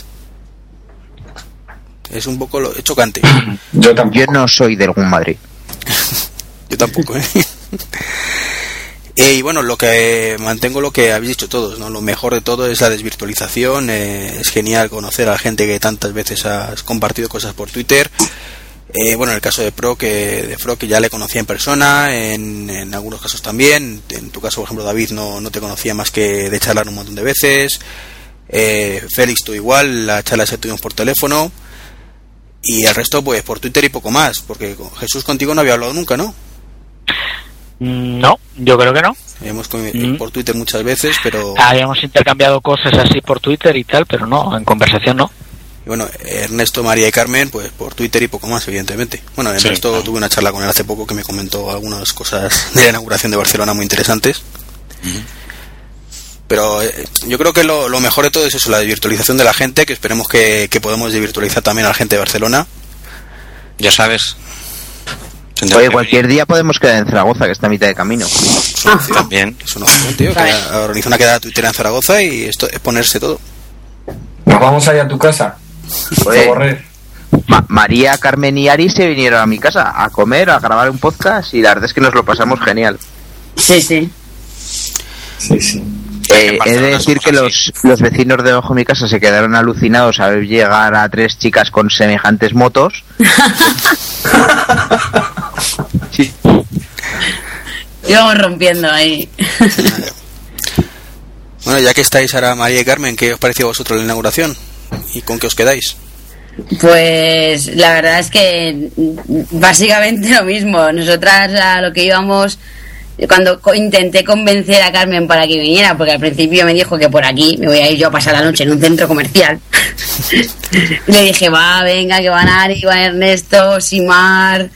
Es un poco lo, es chocante. Yo. Yo no soy del GUM Madrid. Yo tampoco, ¿eh? Eh, y bueno, lo que mantengo lo que habéis dicho todos, ¿no? Lo mejor de todo es la desvirtualización. eh, es genial conocer a la gente que tantas veces has compartido cosas por Twitter. Eh, bueno, en el caso de Pro, que de Fro, que ya le conocía en persona, en, en algunos casos también. En tu caso, por ejemplo, David, no, no te conocía más que de charlar un montón de veces. Eh, Félix, tú igual, la charla se tuvimos por teléfono. Y el resto, pues por Twitter y poco más, porque con Jesús contigo no había hablado nunca, ¿no? Mm, No, yo creo que no. Hemos Mm. por Twitter muchas veces, pero Habíamos intercambiado cosas así por Twitter y tal, pero no, en conversación no. y bueno, Ernesto, María y Carmen, pues por Twitter y poco más, evidentemente. Bueno, Sí, Ernesto claro. tuve una charla con él hace poco que me comentó algunas cosas de la inauguración de Barcelona muy interesantes. Pero eh, yo creo que lo, lo mejor de todo es eso, la desvirtualización de la gente, que esperemos que, que podamos desvirtualizar también a la gente de Barcelona. Ya sabes. Oye, cualquier día podemos quedar en Zaragoza, que está a mitad de camino. También. Es una opción, tío, que organiza una quedada Twitter en Zaragoza y esto es ponerse todo. Nos vamos allá a tu casa. Oye. Ma- María, Carmen y Ari se vinieron a mi casa a comer, a grabar un podcast y la verdad es que nos lo pasamos genial. Sí, sí. Sí, sí. Eh, he de decir que los, los vecinos de debajo de mi casa se quedaron alucinados a ver llegar a tres chicas con semejantes motos. Sí. Íbamos rompiendo ahí. Bueno, ya que estáis ahora María y Carmen, ¿qué os pareció a vosotros la inauguración? ¿Y con qué os quedáis? Pues la verdad es que básicamente lo mismo. Nosotras a lo que íbamos, cuando intenté convencer a Carmen para que viniera, porque al principio me dijo que por aquí me voy a ir yo a pasar la noche en un centro comercial. Le dije, va, venga, que van Ari, van Ernesto, Simar,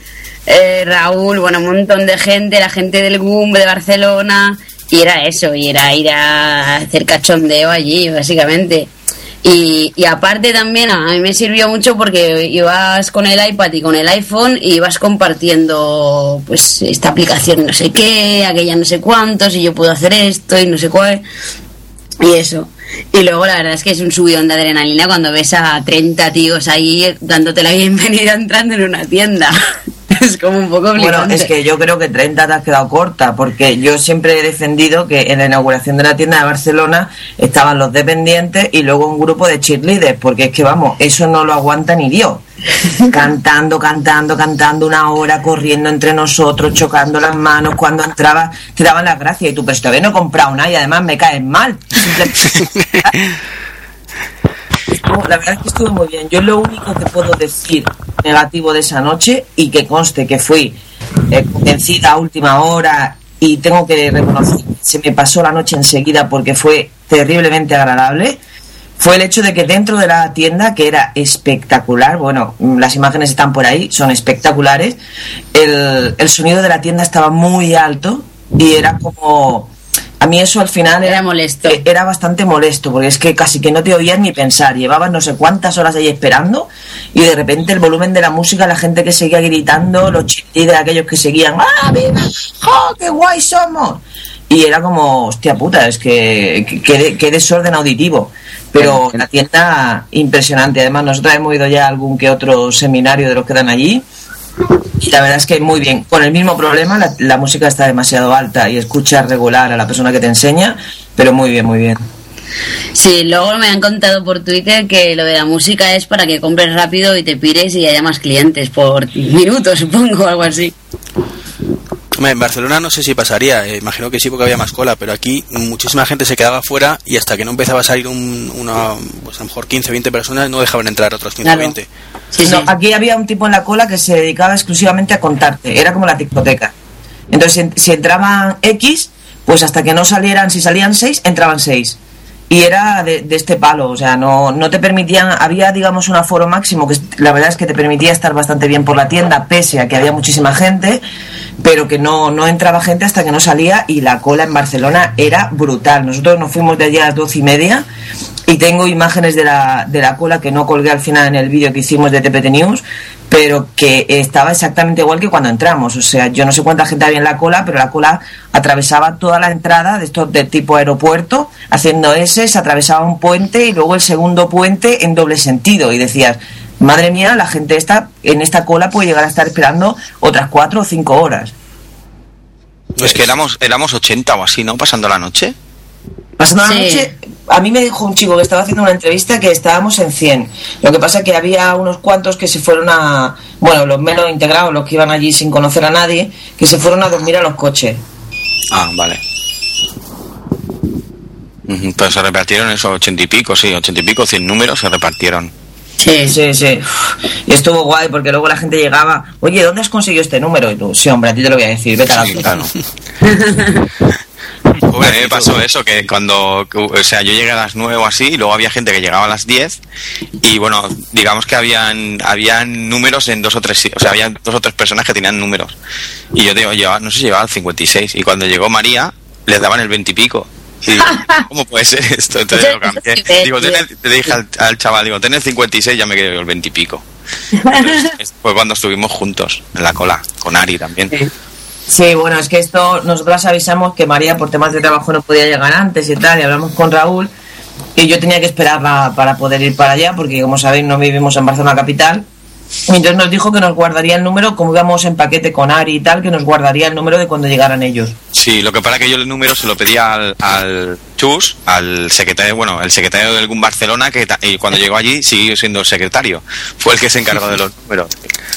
eh, Raúl, bueno, un montón de gente, la gente del GUM de Barcelona. Y era eso, y era ir a hacer cachondeo allí, básicamente. Y, y aparte también a mí me sirvió mucho porque ibas con el iPad y con el iPhone y ibas compartiendo pues esta aplicación no sé qué, aquella no sé cuántos y yo puedo hacer esto y no sé cuál y eso. Y luego la verdad es que es un subidón de adrenalina cuando ves a 30 tíos ahí dándote la bienvenida entrando en una tienda. es como un poco Bueno, es que yo creo que 30 te has quedado corta, porque yo siempre he defendido que en la inauguración de la tienda de Barcelona estaban los dependientes y luego un grupo de cheerleaders, porque es que vamos, eso no lo aguanta ni Dios. Cantando, cantando, cantando una hora, corriendo entre nosotros, chocando las manos, cuando entraba te daban las gracias y tú, pero todavía no he comprado nada y además me caes mal. La verdad es que estuvo muy bien. Yo lo único que puedo decir negativo de esa noche y que conste que fui eh, convencida a última hora y tengo que reconocer que se me pasó la noche enseguida porque fue terriblemente agradable fue el hecho de que dentro de la tienda, que era espectacular, bueno, mm, las imágenes están por ahí, son espectaculares, el, el sonido de la tienda estaba muy alto y era como... A mí eso al final Era molesto. eh, Era bastante molesto, porque es que casi que no te oías ni pensar. Llevabas no sé cuántas horas ahí esperando y de repente el volumen de la música, la gente que seguía gritando, los de aquellos que seguían, ¡ah, viva! ¡Oh, qué guay somos! Y era como, hostia puta, es que qué desorden auditivo. Pero la tienda impresionante. Además, nosotros hemos ido ya a algún que otro seminario de los que dan allí. Y la verdad es que muy bien. Con el mismo problema, la, la música está demasiado alta y escuchas regular a la persona que te enseña, pero muy bien, muy bien. Sí, luego me han contado por Twitter que lo de la música es para que compres rápido y te pires y haya más clientes por minuto, supongo, algo así. En Barcelona no sé si pasaría, eh, imagino que sí porque había más cola, pero aquí muchísima gente se quedaba fuera y hasta que no empezaba a salir un, una, pues a lo mejor 15, 20 personas no dejaban entrar otros 15, Claro. 20. Sí, sí. No, aquí había un tipo en la cola que se dedicaba exclusivamente a contarte, era como la discoteca. Entonces, en- si entraban X, pues hasta que no salieran, si salían 6, entraban 6. Y era de, de este palo, o sea, no, no te permitían, había digamos un aforo máximo, que la verdad es que te permitía estar bastante bien por la tienda, pese a que había muchísima gente, pero que no, no entraba gente hasta que no salía y la cola en Barcelona era brutal. Nosotros nos fuimos de allí a las doce y media y tengo imágenes de la, de la cola que no colgué al final en el vídeo que hicimos de TPT News, pero que estaba exactamente igual que cuando entramos. O sea, yo no sé cuánta gente había en la cola, pero la cola atravesaba toda la entrada de estos de tipo aeropuerto, haciendo ese, se atravesaba un puente y luego el segundo puente en doble sentido. Y decías, madre mía, la gente está en esta cola puede llegar a estar esperando otras cuatro o cinco horas. Es que éramos, éramos 80 o así, ¿no? Pasando la noche. Pasando la noche, a mí me dijo un chico que estaba haciendo una entrevista que estábamos en 100. Lo que pasa que había unos cuantos que se fueron a, bueno, los menos integrados, los que iban allí sin conocer a nadie, que se fueron a dormir a los coches. Ah, vale. Pues se repartieron esos ochenta y pico, sí, ochenta y pico, cien números se repartieron. Sí, Sí, sí. Y estuvo guay porque luego la gente llegaba, oye, ¿dónde has conseguido este número? Y tú, sí, hombre, a ti te lo voy a decir, vete a la Sí, puta". claro. A mí me pasó eso, que cuando, o sea, yo llegué a las 9 o así, y luego había gente que llegaba a las 10, y bueno, digamos que habían, habían números en dos o tres, o sea, había dos o tres personas que tenían números. Y yo digo, llevaba, no sé si llevaba el 56, y cuando llegó María, les daban el 20 y pico. Y digo, ¿cómo puede ser esto? Entonces lo cambié. Digo, ten el- te dije al, al chaval, digo, ten el 56, ya me quedé yo el 20 y pico. Entonces, fue cuando estuvimos juntos, en la cola, con Ari también. Sí, bueno, es que esto, nosotros avisamos que María por temas de trabajo no podía llegar antes y tal, y hablamos con Raúl, y yo tenía que esperarla para poder ir para allá, porque como sabéis no vivimos en Barcelona capital, y entonces nos dijo que nos guardaría el número, como íbamos en paquete con Ari y tal, que nos guardaría el número de cuando llegaran ellos. Sí, lo que pasa es que yo el número se lo pedía al Chus, al secretario, bueno, el secretario del GUM Barcelona, que ta- y cuando llegó allí siguió siendo el secretario. Fue el que se encargó de los números.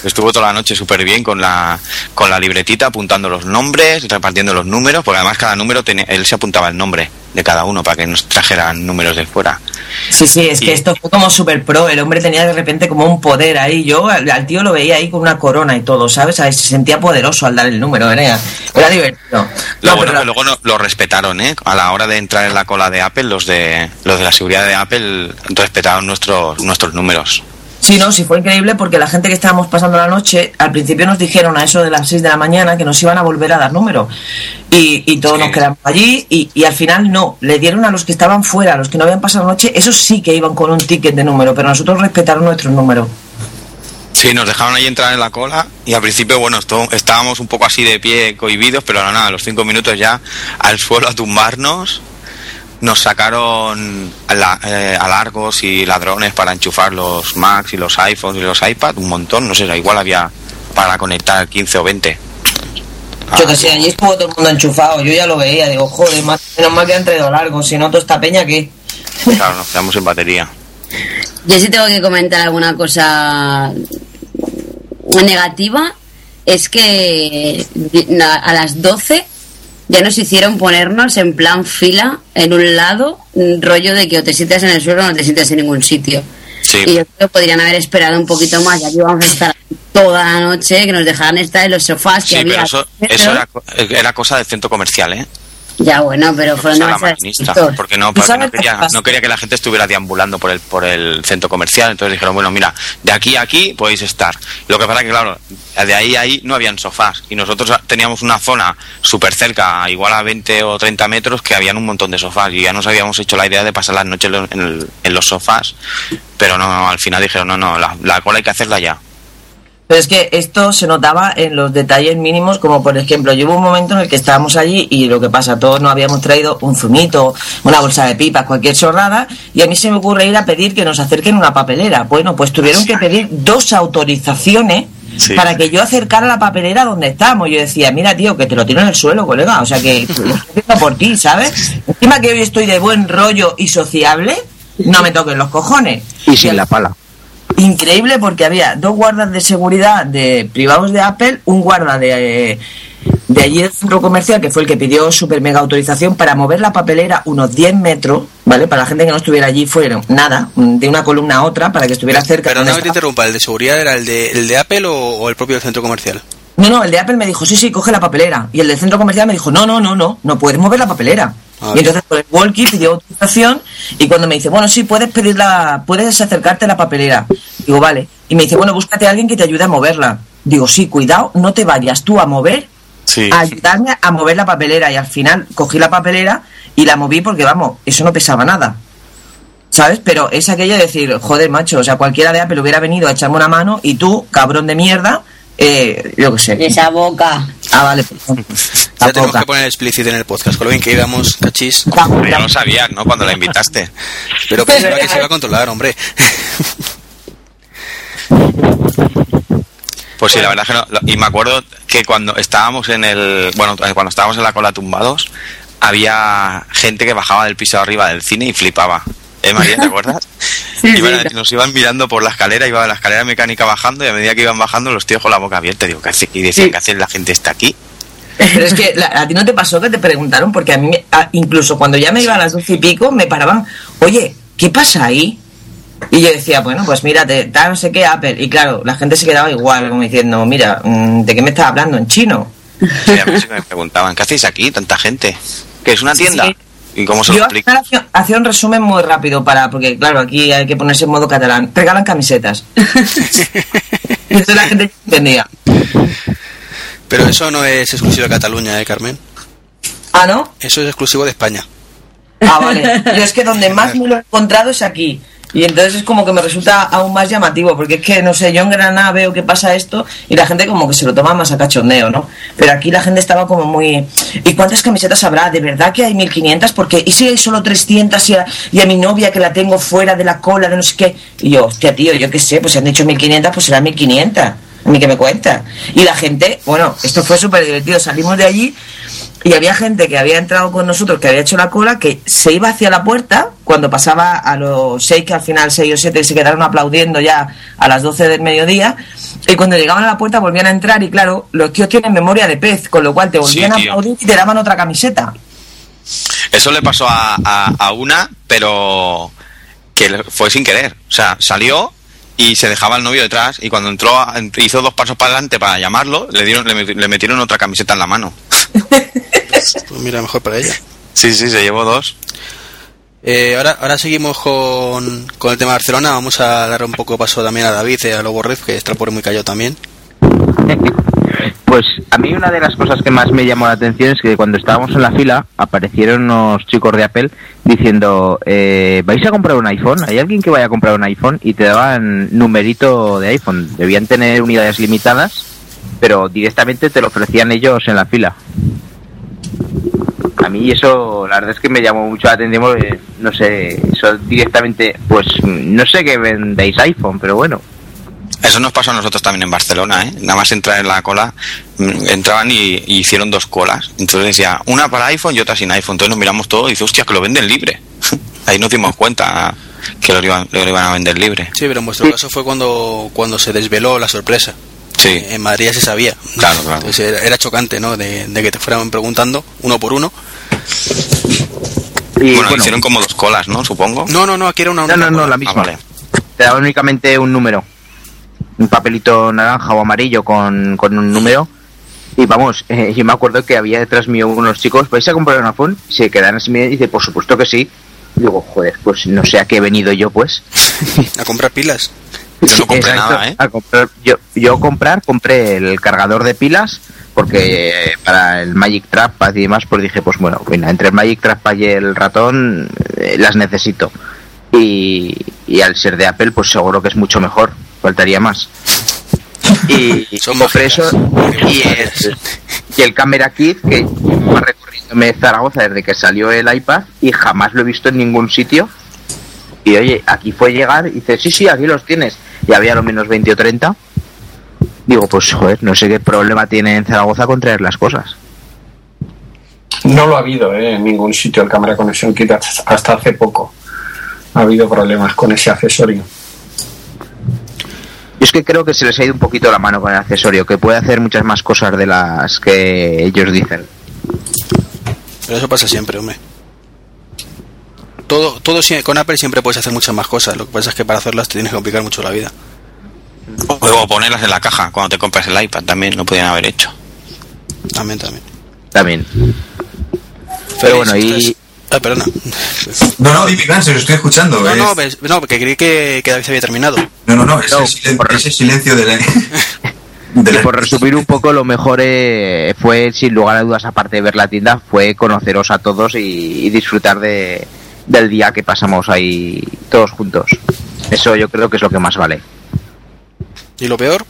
Estuvo toda la noche súper bien con la, con la libretita, apuntando los nombres, repartiendo los números, porque además cada número, tenía- él se apuntaba el nombre de cada uno para que nos trajeran números de fuera. Sí, sí, es Sí. que esto fue como super pro, el hombre tenía de repente como un poder ahí, yo al, al tío lo veía ahí con una corona y todo, ¿sabes? Ahí se sentía poderoso al dar el número, era, era divertido. Lo No, bueno pero que luego no- lo respetaron, ¿eh? A la hora de entrar en la cola de Apple, los de los de la seguridad de Apple respetaron nuestros nuestros números. Sí, no, sí fue increíble porque la gente que estábamos pasando la noche, al principio nos dijeron a eso de las 6 de la mañana que nos iban a volver a dar número. Y, y todos Sí. nos quedamos allí y, y al final no, le dieron a los que estaban fuera, a los que no habían pasado la noche, esos sí que iban con un ticket de número, pero nosotros respetaron nuestros números. Sí, nos dejaron ahí entrar en la cola y al principio, bueno, estábamos un poco así de pie cohibidos, pero nada, a los cinco minutos ya al suelo a tumbarnos. Nos sacaron a, la- eh, a largos y ladrones para enchufar los Macs y los iPhones y los iPads, un montón, no sé, igual había para conectar 15 o 20. Yo Ah, que sé, allí estuvo todo el mundo enchufado, yo ya lo veía, digo, joder, más- menos mal que han traído largo, si no, toda esta peña, ¿qué? Claro, nos quedamos sin batería. Yo sí tengo que comentar alguna cosa negativa. Es que a las 12 ya nos hicieron ponernos en plan fila en un lado, un rollo de que o te sientas en el suelo o no te sientas en ningún sitio. Sí. Y yo creo que podrían haber esperado un poquito más, ya que íbamos a estar toda la noche, que nos dejaran estar en los sofás que Sí, había. pero eso, eso era, era cosa del centro comercial, ¿eh? Ya bueno, pero fueron demasiados maquinista, porque no, ¿Y porque no quería, no quería que la gente estuviera deambulando por el, por el centro comercial, entonces dijeron, bueno, mira, de aquí a aquí podéis estar. Lo que pasa es que, claro, de ahí a ahí no habían sofás, y nosotros teníamos una zona súper cerca, igual a 20 o 30 metros, que habían un montón de sofás, y ya nos habíamos hecho la idea de pasar las noches el- en los sofás, pero no, al final dijeron, no, no, la, la cola hay que hacerla ya. Pero es que esto se notaba en los detalles mínimos, como por ejemplo, llevo un momento en el que estábamos allí y lo que pasa, todos nos habíamos traído un zumito, una bolsa de pipas, cualquier chorrada, y a mí se me ocurre ir a pedir que nos acerquen una papelera. Bueno, pues tuvieron que pedir dos autorizaciones Sí. para que yo acercara la papelera donde estamos. Yo decía, mira, tío, que te lo tiro en el suelo, colega. O sea, que lo estoy haciendo por ti, ¿sabes? Encima que hoy estoy de buen rollo y sociable, no me toquen los cojones. Y sin la pala. Increíble porque había dos guardas de seguridad de privados de Apple, un guarda de, de allí del centro comercial que fue el que pidió super mega autorización para mover la papelera unos 10 metros, ¿vale? Para la gente que no estuviera allí fueron nada, de una columna a otra para que estuviera cerca. Pero no estaba. interrumpa, ¿el de seguridad era el de, el de Apple o, o el propio centro comercial? No, no, el de Apple me dijo, sí, sí, coge la papelera. Y el del centro comercial me dijo, no, no, no, no, no puedes mover la papelera. Ah, y entonces por el walkie pidió autorización y cuando me dice, bueno, sí, puedes pedirla, puedes acercarte a la papelera. Digo, vale. Y me dice, bueno, búscate a alguien que te ayude a moverla. Digo, sí, cuidado, no te vayas tú a mover, Sí. a ayudarme a mover la papelera. Y al final cogí la papelera y la moví porque, vamos, eso no pesaba nada. ¿Sabes? Pero es aquello de decir, joder, macho, o sea, cualquiera de Apple hubiera venido a echarme una mano y tú, cabrón de mierda, eh, yo qué sé. Esa boca. Ah, vale, perdón. Ya La tenemos boca. que poner explícito en el podcast, con lo bien que íbamos, cachis. Ya lo sabías, ¿no? Cuando la invitaste. Pero que se iba, que se iba a controlar, hombre. Pues sí, la verdad que no. Y me acuerdo que cuando estábamos en el. Bueno, cuando estábamos en la cola tumbados, había gente que bajaba del piso arriba del cine y flipaba. ¿Eh, María? ¿Te acuerdas? Iban- nos iban mirando por la escalera, iba la escalera mecánica bajando y a medida que iban bajando los tíos con la boca abierta. Digo, ¿qué hace? Y decían, Sí. ¿qué hace la gente está aquí? Pero es que a ti no te pasó que te preguntaron, porque a mí, a- incluso cuando ya me iba a las doce y pico, me paraban, oye, ¿qué pasa ahí? Y yo decía, bueno, pues mírate, tal, no sé qué, Apple. Y claro, la gente se quedaba igual, como diciendo, mira, mm, ¿de qué me estás hablando? ¿En chino? Sí, a mí sí que me preguntaban, ¿qué hacéis aquí? Tanta gente. ¿Qué es una Sí, tienda? sí. ¿Y cómo se lo final hacía, un resumen muy rápido para, porque claro, aquí hay que ponerse en modo catalán. Regalan camisetas. entonces la gente entendía. Pero eso no es exclusivo de Cataluña, ¿eh, Carmen? Ah, ¿no? Eso es exclusivo de España. Ah, vale. Yo es que donde más me lo he encontrado es aquí. Y entonces es como que me resulta aún más llamativo, porque es que, no sé, yo en Granada veo que pasa esto y la gente como que se lo toma más a cachondeo, ¿no? Pero aquí la gente estaba como muy... ¿Y cuántas camisetas habrá? ¿De verdad que hay 1500? Porque ¿y si hay solo 300 y a, y a mi novia que la tengo fuera de la cola de no sé qué? Y yo, hostia, tío, yo qué sé, pues si han dicho 1500, pues será 1500. A mí que me cuenta. Y la gente, bueno, esto fue súper divertido. Salimos de allí y había gente que había entrado con nosotros, que había hecho la cola, que se iba hacia la puerta cuando pasaba a los seis, que al final seis o siete se quedaron aplaudiendo ya a las 12 del mediodía. Y cuando llegaban a la puerta volvían a entrar y claro, los tíos tienen memoria de pez, con lo cual te volvían a aplaudir y te daban otra camiseta. Eso le pasó a, a- a una, pero que fue sin querer. O sea, salió y se dejaba el novio detrás y cuando entró, hizo dos pasos para adelante para llamarlo, le, dieron, le metieron otra camiseta en la mano. Pues mira, mejor para ella. Sí, sí, se llevó dos. Eh, ahora, ahora seguimos con, con el tema de Barcelona. Vamos a dar un poco de paso también a David, eh, a Lobo Red, que está por muy callado también. Pues a mí una de las cosas que más me llamó la atención es que cuando estábamos en la fila aparecieron unos chicos de Apple diciendo, eh, ¿vais a comprar un iPhone? ¿Hay alguien que vaya a comprar un iPhone? Y te daban numerito de iPhone. Debían tener unidades limitadas, pero directamente te lo ofrecían ellos en la fila. A mí eso, la verdad es que me llamó mucho la atención porque, no sé, eso directamente, pues no sé que vendéis iPhone, pero bueno. Eso nos pasó a nosotros también en Barcelona, ¿eh? Nada más entrar en la cola, mm, entraban y, y hicieron dos colas. Entonces decía, una para iPhone y otra sin iPhone. Entonces nos miramos todo y dice, hostia, que lo venden libre. Ahí nos dimos cuenta que lo iban, lo iban a vender libre. Sí, pero en vuestro caso fue cuando, cuando se desveló la sorpresa. Sí. Eh, En Madrid ya se sabía. Claro, claro. Entonces era, era chocante, ¿no? De, de que te fueran preguntando uno por uno. Y, bueno, bueno, hicieron como dos colas, ¿no? Supongo. No, no, no, aquí era una No, no, no, cola. la Ah, misma. vale. Te daban únicamente un número. Un papelito naranja o amarillo con, con un número. Y vamos, eh, yo me acuerdo que había detrás mío unos chicos, ¿vais a comprar un iPhone? Se quedan así y dice, por supuesto que sí. Digo, joder, pues no sé a qué he venido yo, pues. A comprar pilas. Yo no compré Exacto, nada, ¿eh? a comprar, yo, yo comprar, compré el cargador de pilas, porque eh, para el Magic Trackpad y demás, pues dije, pues bueno, mira, entre el Magic Trackpad y el ratón eh, las necesito. Y, y al ser de Apple, pues seguro que es mucho mejor, faltaría más. Y, y Son compré mágicas. eso y el, y el Camera Kit que va recorriéndome Zaragoza desde que salió el iPad y jamás lo he visto en ningún sitio. Y oye, aquí fue llegar y dice, sí, sí, aquí los tienes. Y había lo menos 20 o 30. Digo, pues joder, no sé qué problema tiene en Zaragoza con traer las cosas. No lo ha habido ¿eh? en ningún sitio el cámara conexión kit hasta hace poco. Ha habido problemas con ese accesorio. Yo es que creo que se les ha ido un poquito la mano con el accesorio, que puede hacer muchas más cosas de las que ellos dicen. Pero eso pasa siempre, hombre. Todo, todo con Apple siempre puedes hacer muchas más cosas. Lo que pasa es que para hacerlas te tienes que complicar mucho la vida. O ponerlas en la caja cuando te compras el iPad también lo podían haber hecho. También, también. También. Pero Feliz, bueno, y entonces- Ah, perdona. No, no, dime, Gans, os estoy escuchando. No, no, ves- no, porque creí que, que David se había terminado. no, no, no, ese, No, silen- por- ese silencio de la... de Y por resumir un poco, lo mejor eh, fue, sin lugar a dudas, aparte de ver la tienda, fue conoceros a todos y, y disfrutar de, del día que pasamos ahí todos juntos. Eso yo creo que es lo que más vale. ¿Y lo peor?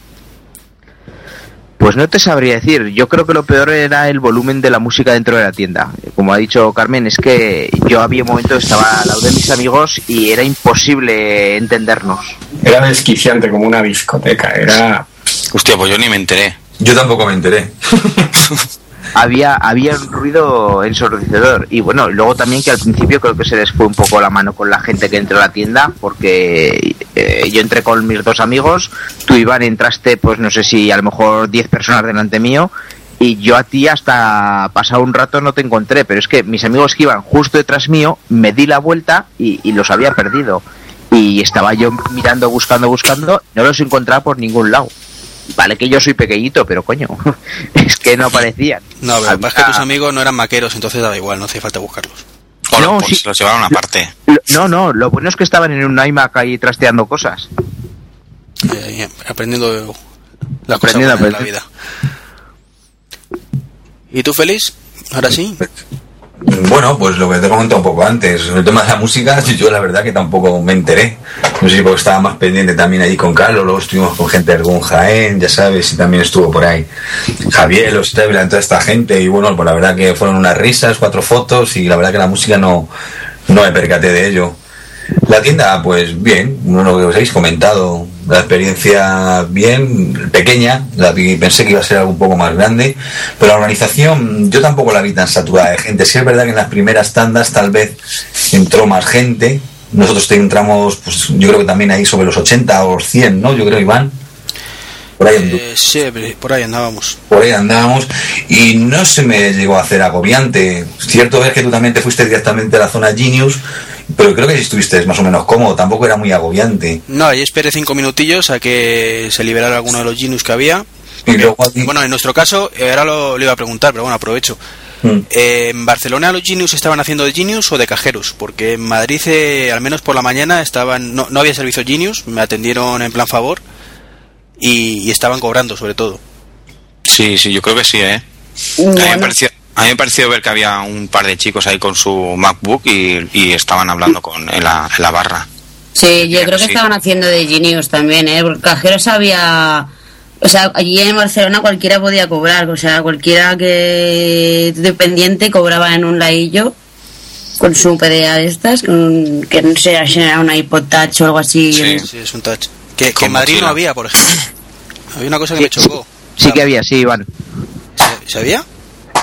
Pues no te sabría decir, yo creo que lo peor era el volumen de la música dentro de la tienda. Como ha dicho Carmen, es que yo había un momento que estaba al lado de mis amigos y era imposible entendernos. Era desquiciante como una discoteca. Era Hostia, pues yo ni me enteré. Yo tampoco me enteré. había, había un ruido ensordecedor. Y bueno, luego también que al principio creo que se les fue un poco la mano con la gente que entró a la tienda, porque eh, yo entré con mis dos amigos, tú Iván entraste, pues no sé si a lo mejor 10 personas delante mío. Y yo a ti hasta pasado un rato no te encontré, pero es que mis amigos que iban justo detrás mío, me di la vuelta y, y los había perdido. Y estaba yo mirando, buscando, buscando, no los encontraba por ningún lado. Vale que yo soy pequeñito, pero coño, es que no aparecían. No, pero Había- es que tus amigos no eran maqueros, entonces daba igual, no hace falta buscarlos. O No, pues sí. los llevaron aparte. No, no, lo bueno es que estaban en un iMac ahí trasteando cosas. Eh, aprendiendo las cosas Aprendiendo, de la vida. ¿Y tú, Félix? Ahora sí. Bueno, pues lo que te he comentado un poco antes, el tema de la música, yo la verdad que tampoco me enteré. No sé si porque estaba más pendiente también ahí con Carlos, luego estuvimos con gente de algún Jaén, ya sabes, y también estuvo por ahí Javier, los Stevlan, toda esta gente, y bueno, pues la verdad que fueron unas risas, cuatro fotos, y la verdad que la música no, no me percaté de ello. La tienda, pues bien, bueno, lo que os habéis comentado, la experiencia bien, pequeña, la vi- pensé que iba a ser algo un poco más grande, pero la organización yo tampoco la vi tan saturada de gente. Sí es verdad que en las primeras tandas tal vez entró más gente, nosotros te entramos, pues yo creo que también ahí sobre los 80 o 100, ¿no? Yo creo, Iván. Por ahí Eh, sí, por ahí andábamos. por ahí andábamos y no se me llegó a hacer agobiante. Cierto es que tú también te fuiste directamente a la zona Genius, pero creo que si estuviste más o menos cómodo, tampoco era muy agobiante. No, ahí esperé cinco minutillos a que se liberara alguno de los Genius que había. Y luego Bueno, en nuestro caso, eh, ahora lo, lo iba a preguntar, pero bueno, aprovecho. Mm. Eh, ¿En Barcelona los Genius estaban haciendo de Genius o de cajeros? Porque en Madrid, eh, al menos por la mañana, estaban no, no había servicio Genius, me atendieron en plan favor y, y estaban cobrando sobre todo. Sí, sí, yo creo que sí, ¿eh? A mí, me pareció, a mí me pareció ver que había un par de chicos ahí con su MacBook y, y estaban hablando con, en, la, en la barra. Sí, yo creo que Sí. estaban haciendo de Genius también, ¿eh? Porque cajeros había... O sea, allí en Barcelona cualquiera podía cobrar, o sea, cualquiera que dependiente cobraba en un ladillo con su PDA de estas, con, que no sé, si era una iPod Touch o algo así. Sí. Sí, es un touch. Que, que en Madrid no había, por ejemplo. Había una cosa que Sí, me chocó. Sí que había, sí, Iván. ¿Se, ¿Sabía?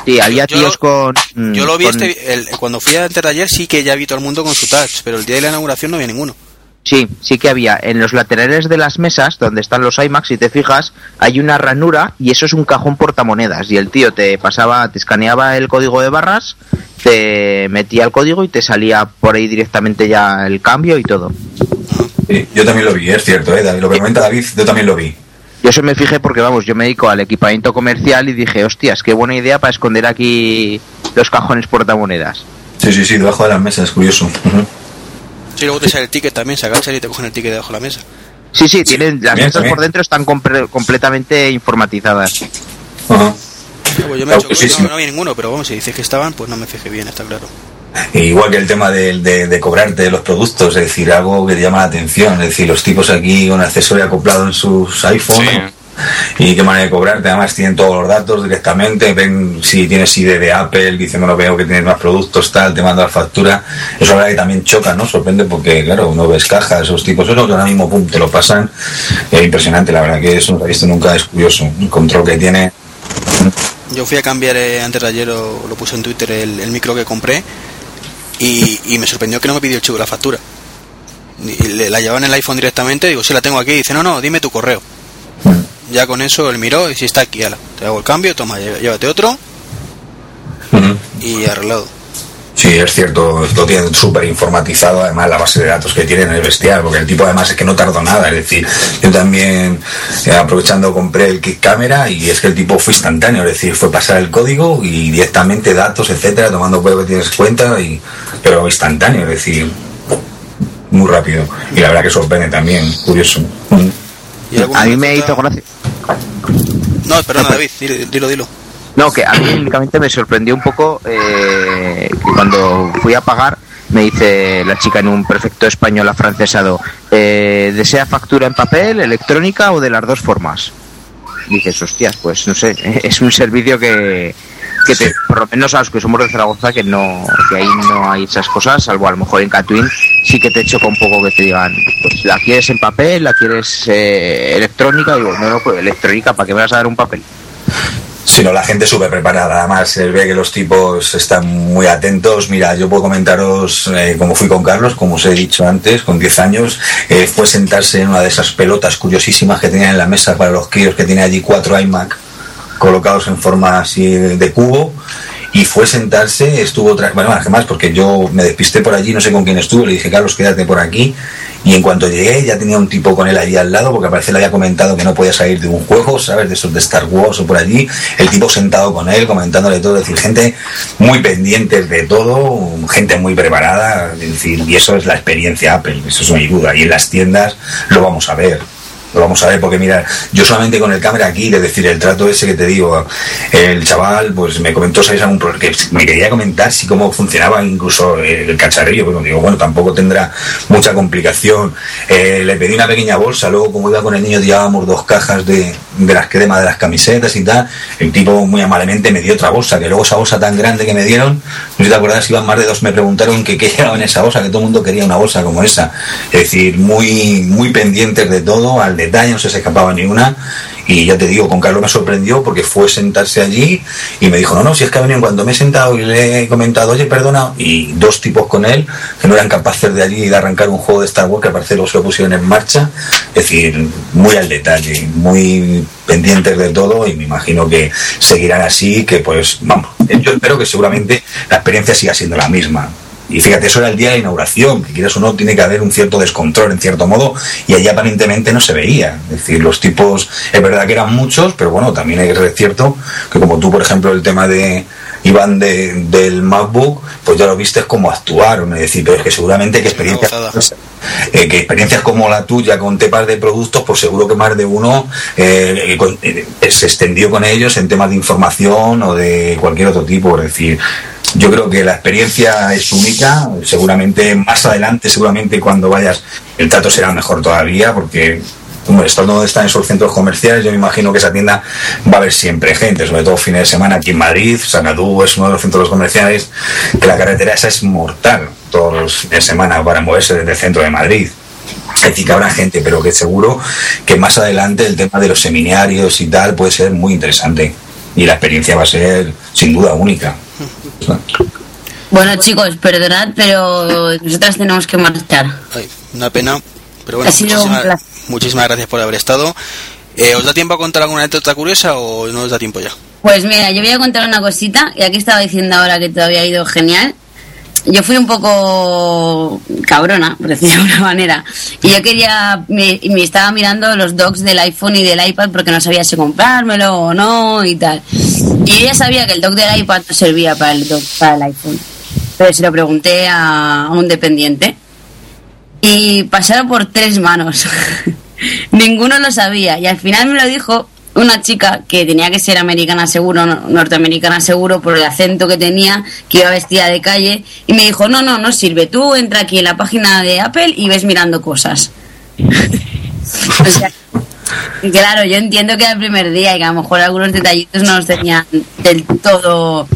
Sí, había Yo tíos lo- con... mm, Yo lo vi con- este, el- cuando fui antes de ayer sí que ya vi todo el mundo con su touch, pero el día de la inauguración no había ninguno. Sí, sí que había. En los laterales de las mesas, donde están los iMacs, si te fijas, hay una ranura y eso es un cajón portamonedas. Y el tío te pasaba, te escaneaba el código de barras, te metía el código y te salía por ahí directamente ya el cambio y todo. Sí, yo también lo vi, es cierto, ¿eh? David, lo que comenta David, yo también lo vi. Yo eso me fijé porque, vamos, yo me dedico al equipamiento comercial y dije, hostias, qué buena idea para esconder aquí los cajones portamonedas. Sí, sí, sí, debajo de las mesas, curioso. Ujú. Sí, luego te sale el ticket también, se agachan y te cogen el ticket debajo de la mesa. Sí, sí, tienen las Bien, mesas también. por dentro están compre- completamente informatizadas. Ajá. Ah, pues yo me Claro, chocó, sí, sí. no, no había ninguno, pero vamos, si dices que estaban, pues no me fijé bien, está claro. E Igual que el tema de, de, de cobrarte los productos, es decir, algo que te llama la atención, es decir, los tipos aquí con accesorio acoplado en sus iPhones, Sí. y qué manera de cobrarte. Además, tienen todos los datos directamente, ven si tienes ID de Apple, dicen, bueno, veo que tienes más productos, tal, te mando la factura. Eso la verdad que también choca, ¿no? Sorprende porque, claro, uno ves cajas, esos tipos, eso ahora mismo, pum, te lo pasan. Es impresionante, la verdad que eso no lo he visto nunca, es curioso. El control que tiene. Yo fui a cambiar eh, antes de ayer, lo, lo puse en Twitter, el, el micro que compré y, y me sorprendió que no me pidió el chivo de la factura. Y le- la llevaban en el iPhone directamente, digo, sí la tengo aquí, y dice, no, no, dime tu correo. Ya con eso él miró y si está aquí, ala, te hago el cambio, toma, llé- llévate otro y arreglado. Sí, es cierto, lo tienen súper informatizado, además la base de datos que tienen es bestial, porque el tipo además es que no tardó nada, es decir, yo también eh, aprovechando compré el kit cámara y es que el tipo fue instantáneo, es decir, fue pasar el código y directamente datos, etcétera, tomando prueba que tienes cuenta, y, pero instantáneo, es decir, muy rápido. Y la verdad que sorprende también, curioso. ¿Y alguna A mí me hizo gracia. No, perdona David, dilo, dilo. No, que a mí únicamente me sorprendió un poco eh, que cuando fui a pagar me dice la chica en un perfecto español afrancesado, eh, ¿desea factura en papel, electrónica o de las dos formas? Dices, hostias, pues no sé, es un servicio que, que te- por lo menos a los que somos de Zaragoza, que no que ahí no hay esas cosas, salvo a lo mejor en Catwin, sí que te choca un poco que te digan, pues la quieres en papel, la quieres eh, electrónica, digo, no, no, pues electrónica, ¿para qué me vas a dar un papel? Sino la gente súper preparada. Además, se ve que los tipos están muy atentos. Mira, yo puedo comentaros eh, cómo fui con Carlos, como os he dicho antes, con 10 años. eh, fue sentarse en una de esas pelotas curiosísimas que tenían en la mesa para los críos, que tenía allí cuatro iMac colocados en forma así de cubo. Y fue sentarse, estuvo, tra- bueno, además, porque yo me despisté por allí, no sé con quién estuvo, le dije, Carlos, quédate por aquí. Y en cuanto llegué, ya tenía un tipo con él allí al lado, porque parece le había comentado que no podía salir de un juego, ¿sabes? De esos de Star Wars o por allí. El tipo sentado con él, comentándole todo, es decir, gente muy pendientes de todo, gente muy preparada, es decir, y eso es la experiencia Apple, eso es no hay duda. Y en las tiendas lo vamos a ver. Lo vamos a ver porque mira, yo solamente con el cámara aquí, es decir, el trato ese que te digo, el chaval pues me comentó, ¿sabes? Algún que me quería comentar si cómo funcionaba incluso el cacharrillo, bueno, digo, bueno, tampoco tendrá mucha complicación. Eh, le pedí una pequeña bolsa, luego como iba con el niño llevábamos dos cajas de, de las crema de las camisetas y tal, el tipo muy amablemente me dio otra bolsa, que luego esa bolsa tan grande que me dieron, no sé te acuerdas, iban más de dos, me preguntaron que qué llevaba en esa bolsa, que todo el mundo quería una bolsa como esa. Es decir, muy, muy pendientes de todo, al detalle, no se escapaba ni una. Y ya te digo, con Carlos me sorprendió porque fue sentarse allí y me dijo, no, no, si es que ha venido cuando me he sentado y le he comentado, oye, perdona, y dos tipos con él que no eran capaces de allí de arrancar un juego de Star Wars que al parecer se lo pusieron en marcha. Es decir, muy al detalle, muy pendientes de todo y me imagino que seguirán así, que pues, vamos, yo espero que seguramente la experiencia siga siendo la misma. Y fíjate, eso era el día de la inauguración, que quieras o no, tiene que haber un cierto descontrol en cierto modo, y allí aparentemente no se veía. Es decir, los tipos, es verdad que eran muchos, pero bueno, también es cierto que como tú, por ejemplo, el tema de Iván de, del MacBook, pues ya lo viste como actuaron, es decir, pero es que seguramente que experiencias, eh, que experiencias como la tuya con temas de productos, pues seguro que más de uno eh, con- eh, se extendió con ellos en temas de información o de cualquier otro tipo, es decir, yo creo que la experiencia es única, seguramente más adelante, seguramente cuando vayas, el trato será mejor todavía, porque como esto no está en esos centros comerciales, yo me imagino que esa tienda va a haber siempre gente, sobre todo fines de semana aquí en Madrid, Sanadú es uno de los centros comerciales, que la carretera esa es mortal todos los fines de semana para moverse desde el centro de Madrid. Es decir, que habrá gente, pero que seguro que más adelante el tema de los seminarios y tal puede ser muy interesante. Y la experiencia va a ser sin duda única. Bueno, chicos, perdonad, pero nosotras tenemos que marchar. Ay, una pena, pero bueno, Ha muchísimas, muchísimas gracias por haber estado. Eh, ¿Os da tiempo a contar alguna anécdota curiosa o no os da tiempo ya? Pues mira, yo voy a contar una cosita, y aquí estaba diciendo ahora que todo había ido genial. Yo fui un poco cabrona, por decirlo de alguna manera, y yo quería, me, me estaba mirando los docs del iPhone y del iPad porque no sabía si comprármelo o no y tal. Y ya sabía que el doc del iPad no servía para el doc para el iPhone, pero se lo pregunté a un dependiente y pasaron por tres manos. Ninguno lo sabía y al final me lo dijo una chica que tenía que ser americana seguro, no- norteamericana seguro por el acento que tenía, que iba vestida de calle y me dijo, no, no, no sirve, tú entra aquí en la página de Apple y ves mirando cosas. O sea, Claro, yo entiendo que era el primer día y que a lo mejor algunos detallitos no los tenían del todo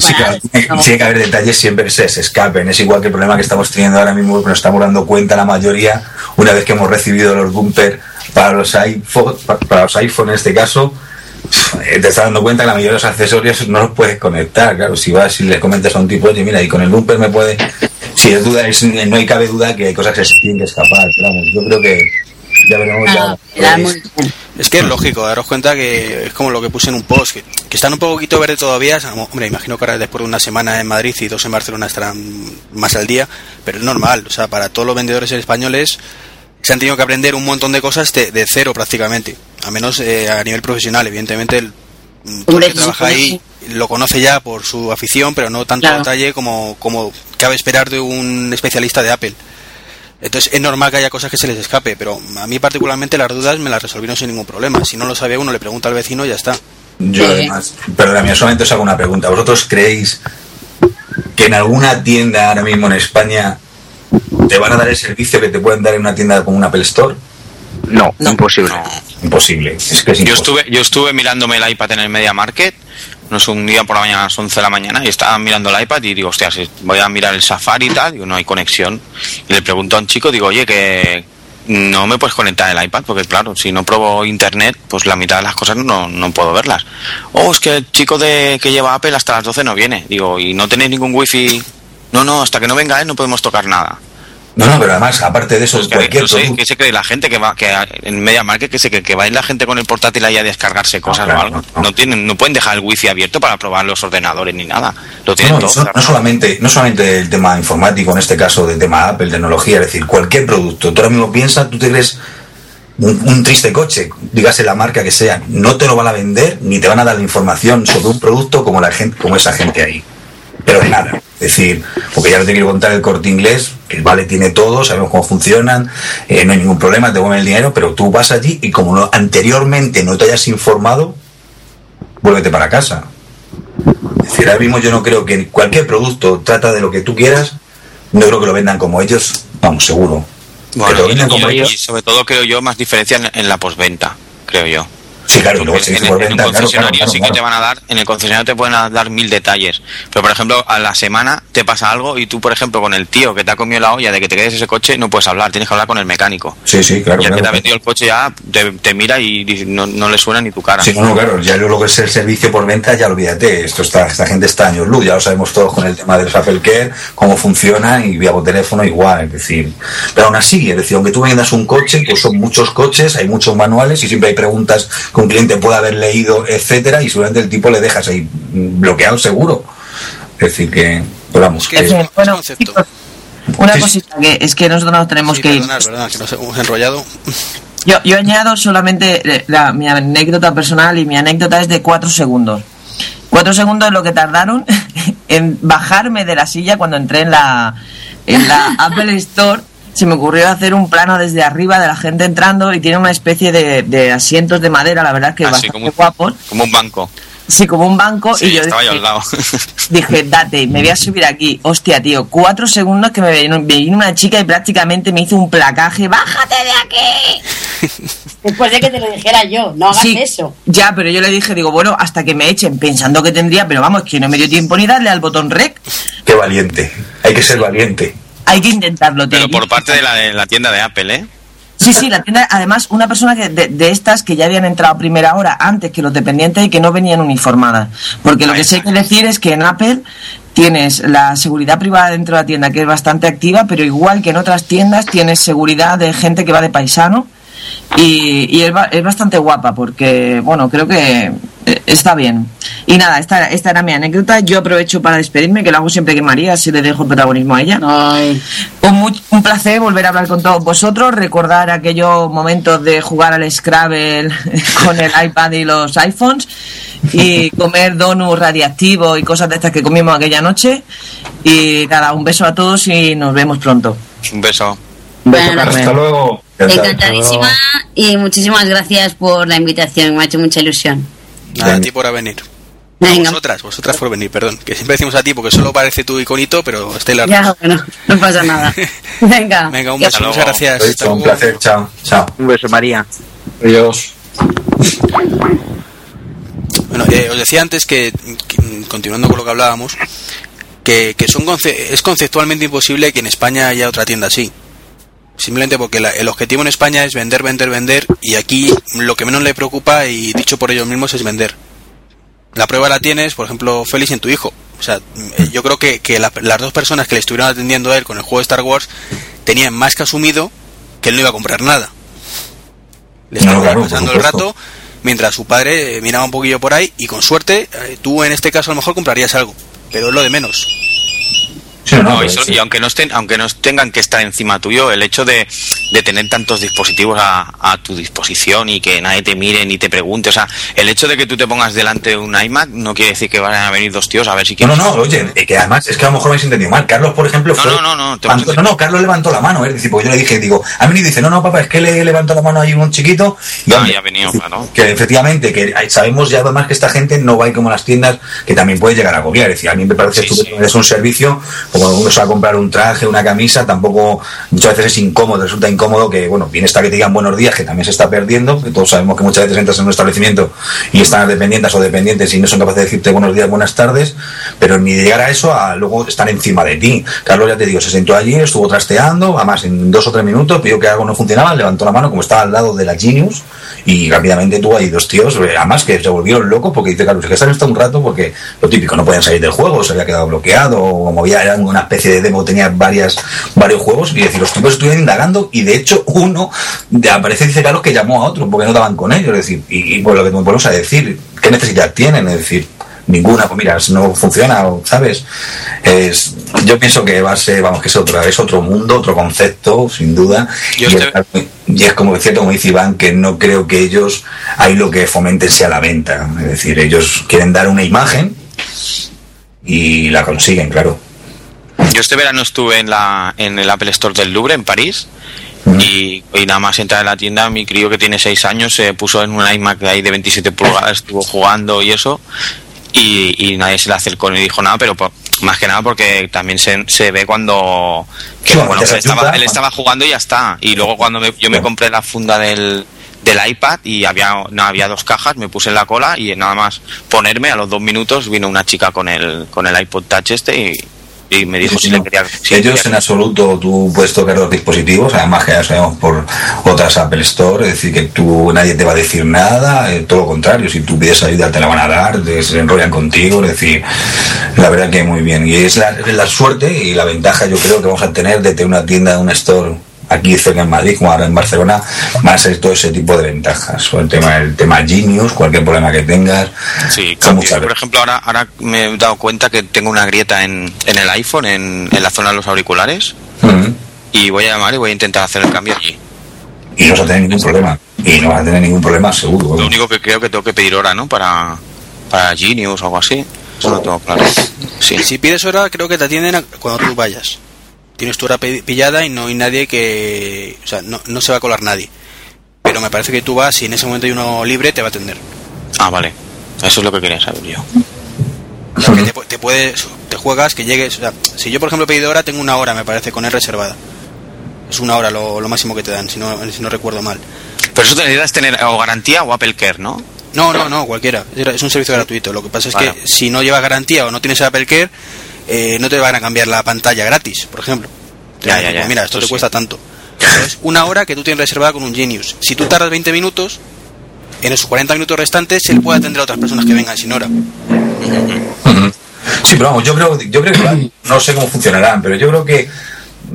Sí, claro, preparados. tiene que haber detalles siempre se, se escapen. Es igual que el problema que estamos teniendo ahora mismo, que nos estamos dando cuenta la mayoría, una vez que hemos recibido los bumper para los iPhone, pa- para los iPhone en este caso, eh, te estás dando cuenta que la mayoría de los accesorios no los puedes conectar. Claro, si vas y le comentas a un tipo, oye, mira, y con el bumper me puede. Si es duda, es- no hay cabe duda que hay cosas que se tienen que escapar. Vamos, yo creo que ya veremos. Ah, ya. Es que es lógico, daros cuenta que es como lo que puse en un post, que, que están un poquito verde todavía. Hombre, imagino que ahora después de una semana en Madrid y dos en Barcelona estarán más al día, pero es normal. O sea, para todos los vendedores españoles se han tenido que aprender un montón de cosas de, de cero prácticamente, a menos eh, a nivel profesional. Evidentemente, el, mm, todo el que trabaja ahí lo conoce ya por su afición, pero no tanto Claro. detalle como, como cabe esperar de un especialista de Apple. Entonces es normal que haya cosas que se les escape, pero a mí particularmente las dudas me las resolvieron sin ningún problema. Si no lo sabe uno, le pregunta al vecino y ya está. Yo Sí. además, perdóname, solamente os hago una pregunta. ¿Vosotros creéis que en alguna tienda ahora mismo en España te van a dar el servicio que te pueden dar en una tienda como un Apple Store? No, imposible. Imposible. Es que es Yo imposible. estuve, yo estuve mirándome el iPad en el Media Market, no sé, un día por la mañana a las 11 de la mañana, y estaba mirando el iPad y digo, hostia, si voy a mirar el Safari y tal, digo, no hay conexión. Y le pregunto a un chico, digo, oye, que no me puedes conectar el iPad, porque claro, si no pruebo internet, pues la mitad de las cosas no, no puedo verlas. Oh, es que el chico de que lleva Apple hasta las 12 no viene. Digo, ¿y no tenéis ningún wifi? No, no, hasta que no venga él no podemos tocar nada. No, no, pero además, aparte de eso, Pues que, cualquier no sé. ¿qué se cree la gente que va que en Media Market que se cree que va a ir la gente con el portátil ahí a descargarse cosas claro, o algo? no, no. No, tienen, no pueden dejar el wifi abierto para probar los ordenadores ni nada. Lo No, tienen no, todo. no- no solamente, no solamente el tema informático, en este caso del tema Apple, tecnología, es decir, cualquier producto. Tú ahora mismo piensas, tú te crees un, un triste coche, dígase la marca que sea, no te lo van a vender ni te van a dar la información sobre un producto como la gente, como esa gente ahí. Pero de nada. Es decir, porque ya no te quiero contar el corte inglés, que vale, tiene todo, sabemos cómo funcionan, eh, no hay ningún problema, te devuelven el dinero, pero tú vas allí y como no- anteriormente no te hayas informado, vuélvete para casa. Es decir, ahora mismo yo no creo que cualquier producto trata de lo que tú quieras, no creo que lo vendan como ellos, vamos, seguro. Bueno, y, vendan como y- ellos. y sobre todo creo yo más diferencia en, en la posventa, creo yo. Sí, claro, y luego Porque se en, en un venta, claro, concesionario claro, sí que te van a dar, en el concesionario te pueden dar mil detalles. Pero por ejemplo, a la semana te pasa algo y tú, por ejemplo, con el tío que te ha comido la olla de que te quedes ese coche, no puedes hablar, tienes que hablar con el mecánico. Sí, sí, claro. y el que te ha vendido el coche ya te, te mira y no, no le suena ni tu cara. Sí, no, no, claro, ya lo que es el servicio por venta, ya olvídate, esto está, esta gente está años luz, ya lo sabemos todos con el tema de los Apple Care, cómo funciona y vía por teléfono igual, es decir, pero aún así, es decir, aunque tú vendas un coche, pues son muchos coches, hay muchos manuales y siempre hay preguntas que un cliente puede haber leído, etcétera, y seguramente el tipo le dejas ahí bloqueado seguro. Es decir, que, pero vamos, Es que bueno, concepto. una Sí, cosita que es que nosotros nos tenemos Sí, que ir. perdonad, perdonad, que nos hemos enrollado. Yo, yo añado solamente eh, la- mi anécdota personal y mi anécdota es de cuatro segundos. Cuatro segundos es lo que tardaron en bajarme de la silla cuando entré en la, en la Apple Store. Se me ocurrió hacer un plano desde arriba de la gente entrando y tiene una especie de, de asientos de madera, la verdad que Así bastante como, guapos. como un banco. Sí, como un banco. Sí, y yo estaba yo dije, al lado. Dije, date, me voy a subir aquí. Hostia, tío, cuatro segundos que me vino, me vino una chica y prácticamente me hizo un placaje. ¡Bájate de aquí! Después de que te lo dijera yo, no hagas Sí, eso. Ya, pero yo le dije, digo, bueno, hasta que me echen, pensando que tendría, pero vamos, que no me dio tiempo ni darle al botón rec. qué valiente, hay que ser valiente. Hay que intentarlo, tío. Pero por parte de la, de la tienda de Apple, ¿eh? Sí, sí, la tienda, además, una persona que de, de estas que ya habían entrado a primera hora antes que los dependientes y que no venían uniformadas. Porque lo que sí hay que decir es que en Apple tienes la seguridad privada dentro de la tienda, que es bastante activa, pero igual que en otras tiendas tienes seguridad de gente que va de paisano. Y, y es, es bastante guapa porque, bueno, creo que está bien. Y nada, esta, esta era mi anécdota. Yo aprovecho para despedirme, que lo hago siempre que María, así le dejo protagonismo a ella. Ay. Un, mu- un placer volver a hablar con todos vosotros, recordar aquellos momentos de jugar al Scrabble con el iPad y los iPhones y comer donuts radiactivos y cosas de estas que comimos aquella noche. Y nada, un beso a todos y nos vemos pronto. Un beso. Un beso, Bueno. Hasta luego. Encantadísima y muchísimas gracias por la invitación, me ha hecho mucha ilusión. Nada, a ti por venir. Venga. Vosotras, vosotras por venir, perdón. Que siempre decimos a ti porque solo parece tu iconito, pero está la Ya, bueno, no pasa nada. Venga. Venga, un beso, muchas gracias. Hasta un luego. placer, chao, chao. Un beso, María. Adiós. Bueno, eh, os decía antes que, que, continuando con lo que hablábamos, que, que son conce es conceptualmente imposible que en España haya otra tienda así. Simplemente porque la, el objetivo en España es vender, vender, vender, y aquí lo que menos le preocupa, y dicho por ellos mismos, es vender. La prueba la tienes, por ejemplo, Félix en tu hijo. O sea, yo creo que, que la, las dos personas que le estuvieron atendiendo a él con el juego de Star Wars tenían más que asumido que él no iba a comprar nada. Le estaba No, pasando el rato mientras su padre eh, miraba un poquillo por ahí y con suerte eh, tú en este caso a lo mejor comprarías algo, pero es lo de menos. Sí, no, no, No, y, sí. y aunque no estén, aunque no tengan que estar encima tuyo, el hecho de, de tener tantos dispositivos a, a tu disposición y que nadie te mire ni te pregunte, o sea, el hecho de que tú te pongas delante de un iMac no quiere decir que vayan a venir dos tíos a ver si No, quieres. no, no, oye, eh, que además es que a lo mejor me habéis entendido mal. Carlos, por ejemplo, No, fue. no, no, no, te no, no, Carlos levantó la mano, ¿eh? es decir, porque yo le dije, digo, a mí dice, no, no, papá, es que le levantó la mano ahí un chiquito. Y, Ah, ya ha venido, claro. Que efectivamente, que sabemos ya además que esta gente no va a ir como las tiendas, que también puede llegar a agobiar. Es decir, a mí me parece Sí, estupendo, sí. es un servicio, como uno se va a comprar un traje, una camisa, tampoco muchas veces es incómodo, resulta incómodo que, bueno, bien está que te digan buenos días, que también se está perdiendo, que todos sabemos que muchas veces entras en un establecimiento y están dependientes o dependientes y no son capaces de decirte buenos días, buenas tardes, pero ni llegar a eso a luego estar encima de ti. Carlos, ya te digo, se sentó allí, estuvo trasteando, además en dos o tres minutos vio que algo no funcionaba, levantó la mano como estaba al lado de la Genius y rápidamente tuvo ahí dos tíos, eh, además que se volvieron locos porque dice Carlos, que están hasta un rato porque lo típico, no podían salir del juego, se había quedado bloqueado, o como había una especie de demo, tenía varias, varios juegos y decir, los tipos estuvieron indagando y de hecho uno de, aparece dice Carlos que llamó a otro porque no daban con ellos, es decir, y, y pues lo que me ponemos a decir, ¿qué necesidad tienen? Es decir, ninguna, pues mira, no funciona, ¿sabes? Es, yo pienso que va a ser, vamos, que es otro, es otro mundo, otro concepto, sin duda. Yo y, estoy- es, y es como cierto, como dice Iván, que no creo que ellos ahí lo que fomenten sea la venta. Es decir, ellos quieren dar una imagen y la consiguen, claro. Yo este verano estuve en la en el Apple Store del Louvre en París y, y nada más entrar en la tienda mi crío que tiene 6 años se puso en un iMac ahí de 27 pulgadas, estuvo jugando y eso y, y nadie se le acercó ni dijo nada, pero por- más que nada porque también se, se ve cuando que, Sí, bueno, estaba, él estaba jugando y ya está. Y luego cuando me- yo me compré la funda del, del iPad y había, no, había dos cajas, me puse en la cola y nada más ponerme a los dos minutos vino una chica con el, con el iPod Touch este y, y me dijo si le no. quería... si le Ellos en absoluto tú puedes tocar los dispositivos, además que ya sabemos por otras Apple Store, es decir, que tú nadie te va a decir nada, eh, todo lo contrario, si tú pides ayuda te la van a dar, te- se enrollan contigo, es decir, la verdad que muy bien. Y es la, suerte y la ventaja yo creo que vamos a tener de tener una tienda, un store aquí cerca en Madrid, como ahora en Barcelona, van a ser todo ese tipo de ventajas. O el tema, el tema Genius, cualquier problema que tengas. Sí, claro, yo, por ejemplo, ahora, ahora me he dado cuenta que tengo una grieta en, en el iPhone, en, en la zona de los auriculares, Ujú. y voy a llamar y voy a intentar hacer el cambio allí. Y no vas a tener ningún problema. Y no vas a tener ningún problema, seguro. Lo único que creo que tengo que pedir hora, ¿no? Para, para Genius o algo así. Eso no tengo claro. Sí. Si pides hora, creo que te atienden a- cuando tú vayas. Tienes tu hora pi- pillada y no hay nadie que. O sea, no, no se va a colar nadie. Pero me parece que tú vas y en ese momento hay uno libre, te va a atender. Ah, vale. Eso es lo que quería saber yo. O sea, que te, te puedes. Te juegas, que llegues. O sea, si yo, por ejemplo, he pedido hora, tengo una hora, me parece, con él reservada. Es una hora lo, lo máximo que te dan, si no, si no recuerdo mal. Pero eso te necesitas tener o garantía o Apple Care, ¿no? No, no, no, cualquiera. Es es un servicio gratuito. Lo que pasa es Vale. que si no llevas garantía o no tienes Apple Care, eh, no te van a cambiar la pantalla gratis, por ejemplo. Ya, a ya, pues mira, esto te sí. cuesta tanto. Es una hora que tú tienes reservada con un Genius. Si tú tardas 20 minutos, en esos 40 minutos restantes él puede atender a otras personas que vengan sin hora. Sí, pero vamos, yo creo, yo creo que no sé cómo funcionarán, pero yo creo que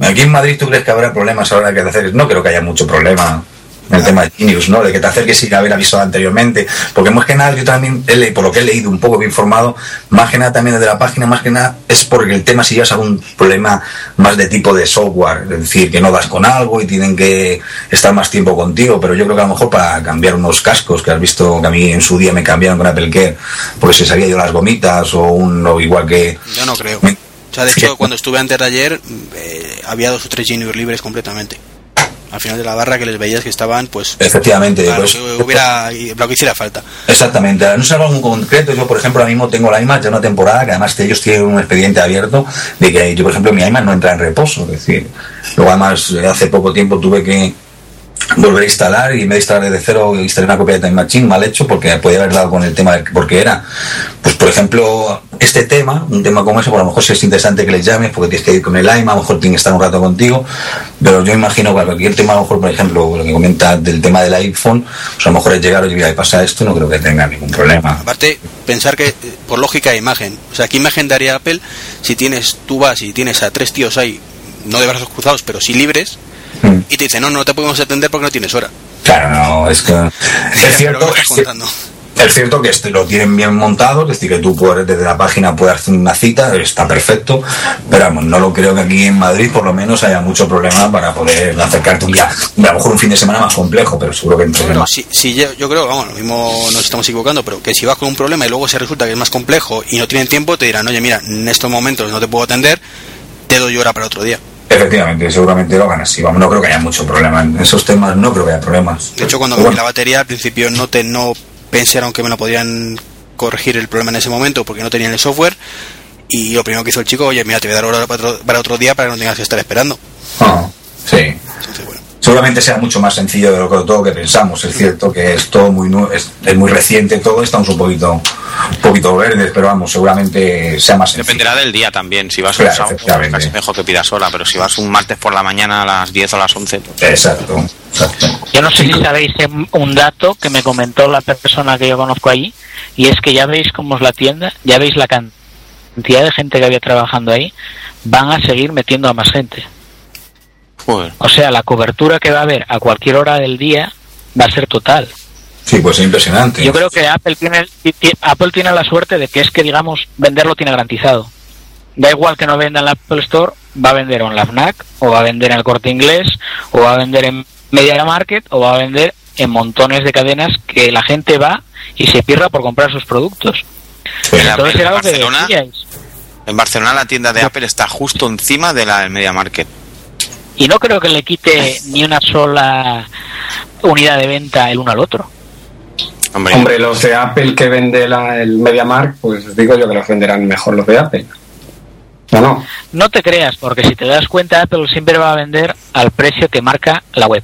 aquí en Madrid tú crees que habrá problemas ahora que te hacer. No creo que haya mucho problema el tema de Genius, ¿no? De que te acerques sin haber avisado anteriormente. Porque más que nada, yo también, por lo que he leído un poco bien informado, más que nada también desde la página, más que nada es porque el tema si llevas algún problema más de tipo de software, es decir, que no das con algo y tienen que estar más tiempo contigo, pero yo creo que a lo mejor para cambiar unos cascos que has visto que a mí en su día me cambiaron con Apple Care, porque se salía yo las gomitas o un o igual que Yo no creo. Me- O sea, de hecho, cuando estuve antes de ayer, eh, había dos o tres Genius libres completamente. Al final de la barra que les veías que estaban, pues, efectivamente para lo pues, que hubiera, lo que hiciera falta. Exactamente, no es algo muy concreto. Yo, por ejemplo, ahora mismo tengo la iMac ya una temporada que además ellos tienen un expediente abierto de que yo, por ejemplo, mi iMac no entra en reposo. Es decir, luego además hace poco tiempo tuve que volver a instalar y en vez de cero instalé una copia de Time Machine mal hecho porque podía haber dado con el tema de porque era. Pues por ejemplo este tema un tema como ese por lo mejor si es interesante que les llames porque tienes que ir con el iMac a lo mejor tienen que estar un rato contigo pero yo imagino que cualquier tema a lo mejor por ejemplo lo que comenta del tema del iPhone pues a lo mejor es llegar oye mira pasa esto no creo que tenga ningún problema Aparte, pensar que eh, por lógica de imagen, o sea, ¿qué imagen daría Apple si tienes, tú vas y tienes a tres tíos ahí, no de brazos cruzados, pero sí libres, Mm. y te dicen, no, no te podemos atender porque no tienes hora? claro no es que es cierto ¿qué me estás es cier- contando? Es cierto que este lo tienen bien montado, es decir, que tú puedes, desde la página puedes hacer una cita, está perfecto, pero vamos, no lo creo que aquí en Madrid por lo menos haya mucho problema para poder acercarte un día, a lo mejor un fin de semana más complejo, pero seguro que entre Pero si yo, yo creo, vamos, lo mismo nos estamos equivocando, pero que si vas con un problema y luego se resulta que es más complejo y no tienen tiempo, te dirán, oye, mira, en estos momentos no te puedo atender, te doy hora para otro día. Efectivamente, seguramente lo hagan así, vamos, no creo que haya mucho problema en esos temas, no creo que haya problemas. De hecho, cuando me la bueno, batería, al principio no te no pensaron que me lo podían corregir el problema en ese momento porque no tenían el software. Y lo primero que hizo el chico, oye, mira, te voy a dar hora para otro, para otro día para que no tengas que estar esperando. ah, sí. Entonces, bueno. Seguramente sea mucho más sencillo de lo que todo que pensamos. Es cierto que es todo muy es, es muy reciente todo, estamos un poquito un poquito verdes, pero vamos, seguramente sea más sencillo. Dependerá del día también. Si vas Claro, un sábado, casi mejor que pidas hora, pero si vas un martes por la mañana a las 10 o a las 11, pues, Exacto, exacto. Yo no sé si sabéis un dato que me comentó la persona que yo conozco ahí, y es que ya veis cómo es la tienda, ya veis la can- cantidad de gente que había trabajando ahí, van a seguir metiendo a más gente. Joder. O sea, la cobertura que va a haber a cualquier hora del día va a ser total. Sí, pues es impresionante. Yo creo que Apple tiene, ti- Apple tiene la suerte de que es que, digamos, venderlo tiene garantizado. Da igual que no venda en la Apple Store, va a vender en la FNAC, o va a vender en el Corte Inglés, o va a vender en Media Market, o va a vender en montones de cadenas que la gente va y se pirra por comprar sus productos. Entonces en Barcelona, en Barcelona la tienda de Apple está justo encima de la Media Market. Y no creo que le quite ni una sola unidad de venta el uno al otro. Hombre, Hombre, los de Apple que vende la- el MediaMark, pues digo yo que los venderán mejor los de Apple. ¿O no? No te creas, porque si te das cuenta, Apple siempre va a vender al precio que marca la web.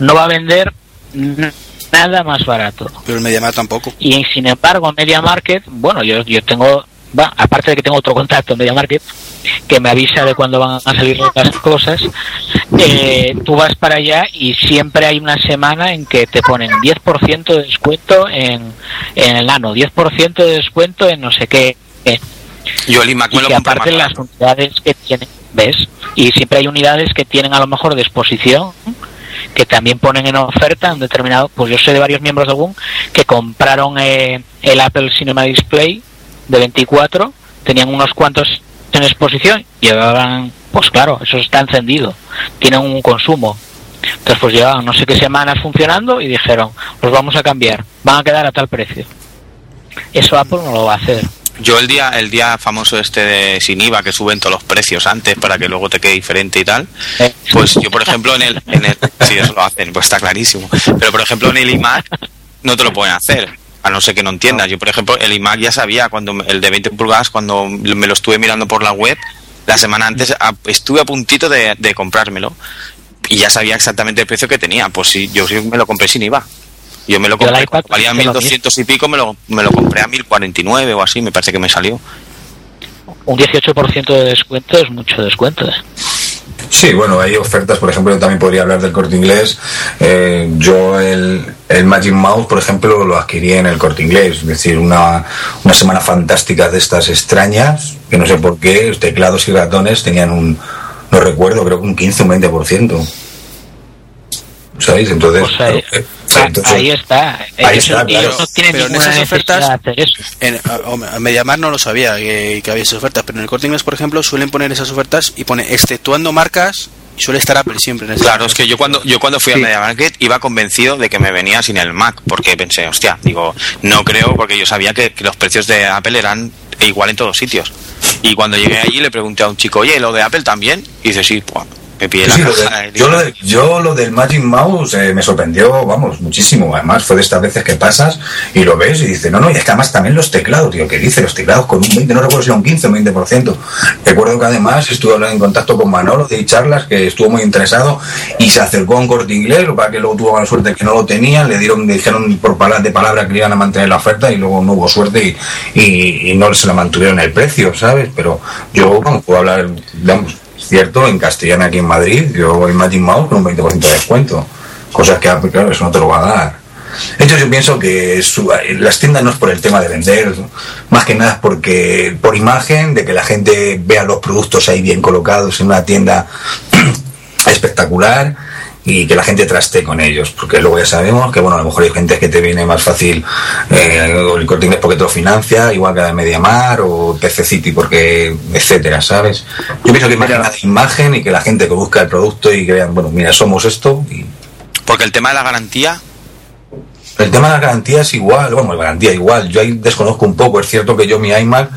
No va a vender nada más barato. Pero el Mediamar tampoco. Y sin embargo, Media Market, bueno, yo, yo tengo, va, aparte de que tengo otro contacto en Media Market, que me avisa de cuándo van a salir las cosas, eh, tú vas para allá y siempre hay una semana en que te ponen 10% de descuento en, en el nano, 10% de descuento en no sé qué. eh, yo el iMac me y lo aparte más las unidades que tienen, ¿ves? Y siempre hay unidades que tienen a lo mejor de exposición que también ponen en oferta un determinado, pues yo sé de varios miembros de algún que compraron eh, el Apple Cinema Display de 24, tenían unos cuantos en exposición, llevaban, pues claro, eso está encendido, tienen un consumo. Entonces pues llevaban no sé qué semanas funcionando y dijeron, los vamos a cambiar, van a quedar a tal precio. Eso Apple no lo va a hacer. Yo el día, el día famoso este de sin IVA que suben todos los precios antes para que luego te quede diferente y tal, Eh, pues yo por ejemplo en el, en el sí eso lo hacen, pues está clarísimo. Pero por ejemplo en el iMac no te lo pueden hacer, a no ser que no entiendas. Yo por ejemplo el iMac ya sabía cuando el de 20 pulgadas cuando me lo estuve mirando por la web la semana antes a- estuve a puntito de, de comprármelo y ya sabía exactamente el precio que tenía. Pues sí, yo sí me lo compré sin IVA. Yo me lo compré, iPad valía hice lo 1200 y pico, me lo, me lo compré a 1049 o así, me parece que me salió. un 18% de descuento es mucho descuento. ¿eh? Sí, bueno, hay ofertas, por ejemplo, yo también podría hablar del corte inglés. Eh, yo el, el Magic Mouse, por ejemplo, lo adquirí en el corte inglés, es decir, una, una semana fantástica de estas extrañas, que no sé por qué, los teclados y ratones tenían un, no recuerdo, creo que un 15 o un 20%. ¿Sabéis? Entonces, claro, eh, entonces- ahí está. Ahí Ellos, está, ellos claro. no tienen Pero en ninguna esas ofertas-. En, a, hombre, a Mediamar no lo sabía que, que había esas ofertas, pero en el corte inglés, por ejemplo, suelen poner esas ofertas y pone exceptuando marcas y suele estar Apple siempre en esas Claro, es que yo cuando yo cuando fui a Media Market iba convencido de que me venía sin el Mac, porque pensé, hostia, digo, no creo, porque yo sabía que, que los precios de Apple eran igual en todos sitios. Y cuando llegué allí le pregunté a un chico, oye, ¿lo de Apple también? Y dice, sí, pues, Me pide Sí, la lo de- caja. yo, lo de- yo lo del Magic Mouse eh, me sorprendió, vamos, muchísimo. Además, fue de estas veces que pasas y lo ves y dices, no, no, y es que además también los teclados, tío, ¿qué dice? Los teclados con un 20, no recuerdo si era un 15 o un 20%. Recuerdo que además estuve hablando en contacto con Manolo de charlas, que estuvo muy interesado y se acercó a un corte inglés, lo que que luego tuvo la suerte que no lo tenían, le dieron, le dijeron por palabra de palabra que iban a mantener la oferta y luego no hubo suerte y, y, y no se la mantuvieron el precio, ¿sabes? Pero yo, puedo hablar, vamos, cierto, en castellano aquí en Madrid, yo el Magic Mouse con un 20% de descuento. Cosas que, Apple, claro, eso no te lo va a dar. De hecho, yo pienso que las tiendas no es por el tema de vender, más que nada es porque por imagen, de que la gente vea los productos ahí bien colocados en una tienda espectacular y que la gente traste con ellos, porque luego ya sabemos que bueno, a lo mejor hay gente que te viene más fácil eh, el corte inglés porque te lo financia, igual que la Mediamar o PC City porque etcétera, ¿sabes? Yo pienso que es más imagen y que la gente que busca el producto y que vean, bueno, mira, somos esto y Porque el tema de la garantía, el tema de las garantías igual, bueno, garantía igual, yo ahí desconozco un poco, es cierto que yo mi iMac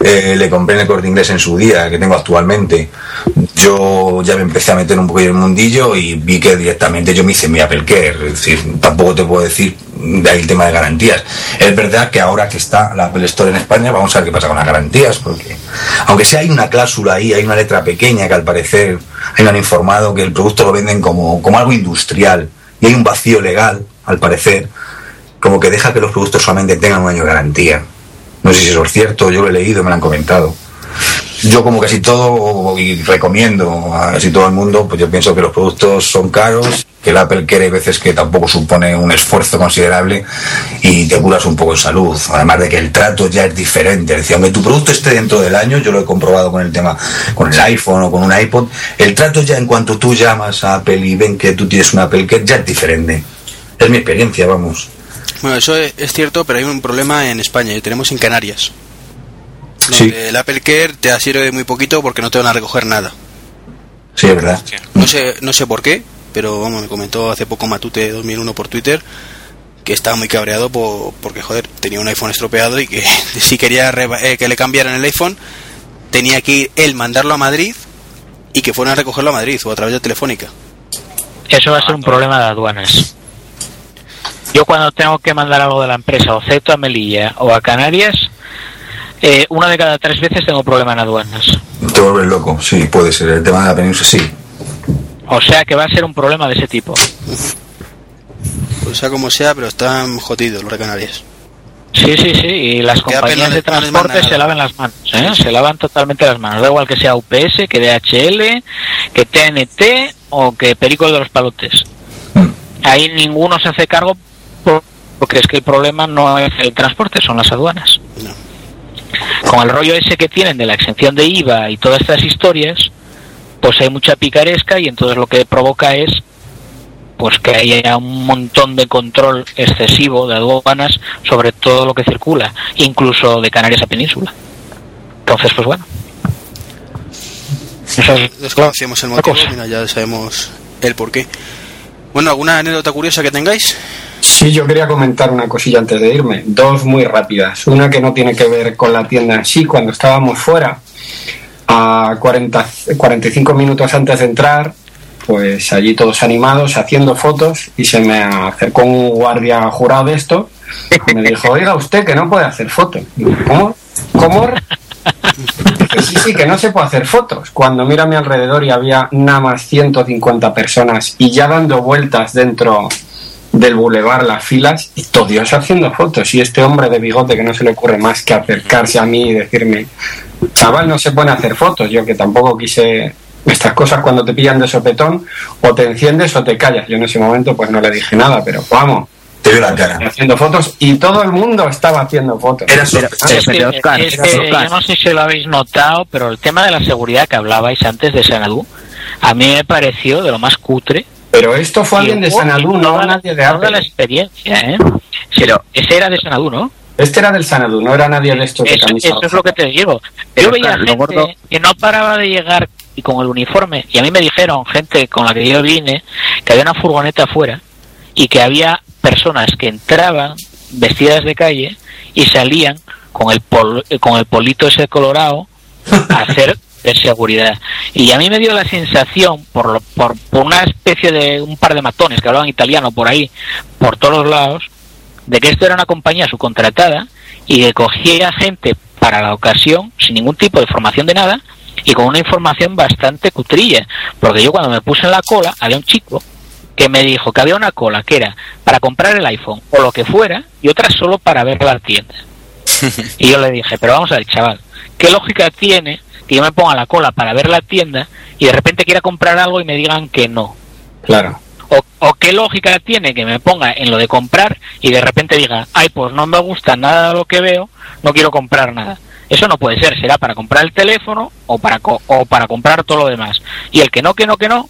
eh, le compré en el corte inglés en su día, que tengo actualmente. Yo ya me empecé a meter un poco en el mundillo y vi que directamente yo me hice mi Apple Care, es decir, tampoco te puedo decir de ahí el tema de garantías. Es verdad que ahora que está la Apple Store en España, vamos a ver qué pasa con las garantías, porque aunque sea hay una cláusula ahí, hay una letra pequeña que al parecer me han informado que el producto lo venden como, como algo industrial y hay un vacío legal, al parecer, como que deja que los productos solamente tengan un año de garantía. No sé si eso es cierto, yo lo he leído, me lo han comentado. Yo como casi todo, y recomiendo a casi todo el mundo, pues yo pienso que los productos son caros, que el Apple quiere veces que tampoco supone un esfuerzo considerable y te curas un poco en salud. Además de que el trato ya es diferente. Es decir, aunque tu producto esté dentro del año, yo lo he comprobado con el tema, con el iPhone o con un iPod, el trato ya en cuanto tú llamas a Apple y ven que tú tienes un Apple Care ya es diferente. Es mi experiencia, vamos. Bueno, eso es, cierto, pero hay un problema en España y tenemos en Canarias. Sí. Donde El Apple Care te sirve muy poquito porque no te van a recoger nada. Sí, es verdad. No sé, no sé por qué, pero vamos, me comentó hace poco Matute 2001 por Twitter que estaba muy cabreado por- porque, joder, tenía un iPhone estropeado y que si quería reba- eh, que le cambiaran el iPhone, tenía que ir él mandarlo a Madrid y que fueran a recogerlo a Madrid o a través de Telefónica. Eso va a ser un problema de aduanas. Yo cuando tengo que mandar algo de la empresa, o Ceuta, a Melilla o a Canarias, eh, una de cada tres veces tengo problema en aduanas. Te vuelves loco, sí, puede ser. El tema de la península, sí. O sea que va a ser un problema de ese tipo. Pues sea como sea, pero están jodidos los de Canarias. Sí, sí, sí, y las compañías de no transporte se lavan las manos, ¿eh? se lavan totalmente las manos, da igual que sea UPS, que DHL, que TNT o que Perico de los Palotes. Mm. Ahí ninguno se hace cargo porque es que el problema no es el transporte, son las aduanas. No. Con el rollo ese que tienen de la exención de IVA y todas estas historias, pues hay mucha picaresca y entonces lo que provoca es pues que haya un montón de control excesivo de aduanas sobre todo lo que circula, incluso de Canarias a Península. Entonces, pues bueno. Desconocíamos el motivo, mira, ya sabemos el por qué. Bueno, ¿alguna anécdota curiosa que tengáis? Sí, yo quería comentar una cosilla antes de irme. Dos muy rápidas. Una que no tiene que ver con la tienda en sí. Cuando estábamos fuera, a 40, 45 minutos antes de entrar, pues allí todos animados haciendo fotos y se me acercó un guardia jurado de esto y me dijo, oiga usted que no puede hacer fotos. ¿Cómo? ¿Cómo? Sí, sí, que no se puede hacer fotos. Cuando miro a mi alrededor y había nada más 150 personas y ya dando vueltas dentro del bulevar las filas y todo Dios haciendo fotos. Y este hombre de bigote que no se le ocurre más que acercarse a mí y decirme chaval no se pueden hacer fotos. Yo que tampoco quise estas cosas cuando te pillan de sopetón o te enciendes o te callas yo en ese momento pues no le dije nada pero vamos Te veo la cara. haciendo fotos y todo el mundo estaba haciendo fotos Era Es sospechoso. que, Oscar, es que yo no sé si lo habéis notado, pero el tema de la seguridad que hablabais antes de Sanadú, a mí me pareció de lo más cutre. pero esto fue alguien de Sanadú no nadie de toda la Apple experiencia, ¿eh? Pero ese era de Sanadú, ¿no? este era del Sanadú no era nadie de estos de Eso, camisa eso es lo que te digo. Pero, Yo veía gente gordo- que no paraba de llegar y con el uniforme, y a mí me dijeron, gente con la que yo vine, que había una furgoneta afuera y que había personas que entraban vestidas de calle y salían con el pol- eh, con el polito ese colorado a hacer de seguridad. Y a mí me dio la sensación, por, por, por una especie de un par de matones que hablaban italiano por ahí, por todos lados, de que esto era una compañía subcontratada y que cogía gente para la ocasión sin ningún tipo de formación de nada y con una información bastante cutrilla. Porque yo cuando me puse en la cola, había un chico que me dijo que había una cola que era para comprar el iPhone o lo que fuera y otra solo para ver la tienda. Y yo le dije, pero vamos a ver, chaval, ¿qué lógica tiene que yo me ponga la cola para ver la tienda y de repente quiera comprar algo y me digan que no? Claro. O, o qué lógica tiene que me ponga en lo de comprar y de repente diga, ay, pues no me gusta nada de lo que veo, no quiero comprar nada. Eso no puede ser, será para comprar el teléfono o para, co- o para comprar todo lo demás. Y el que no, que no, que no.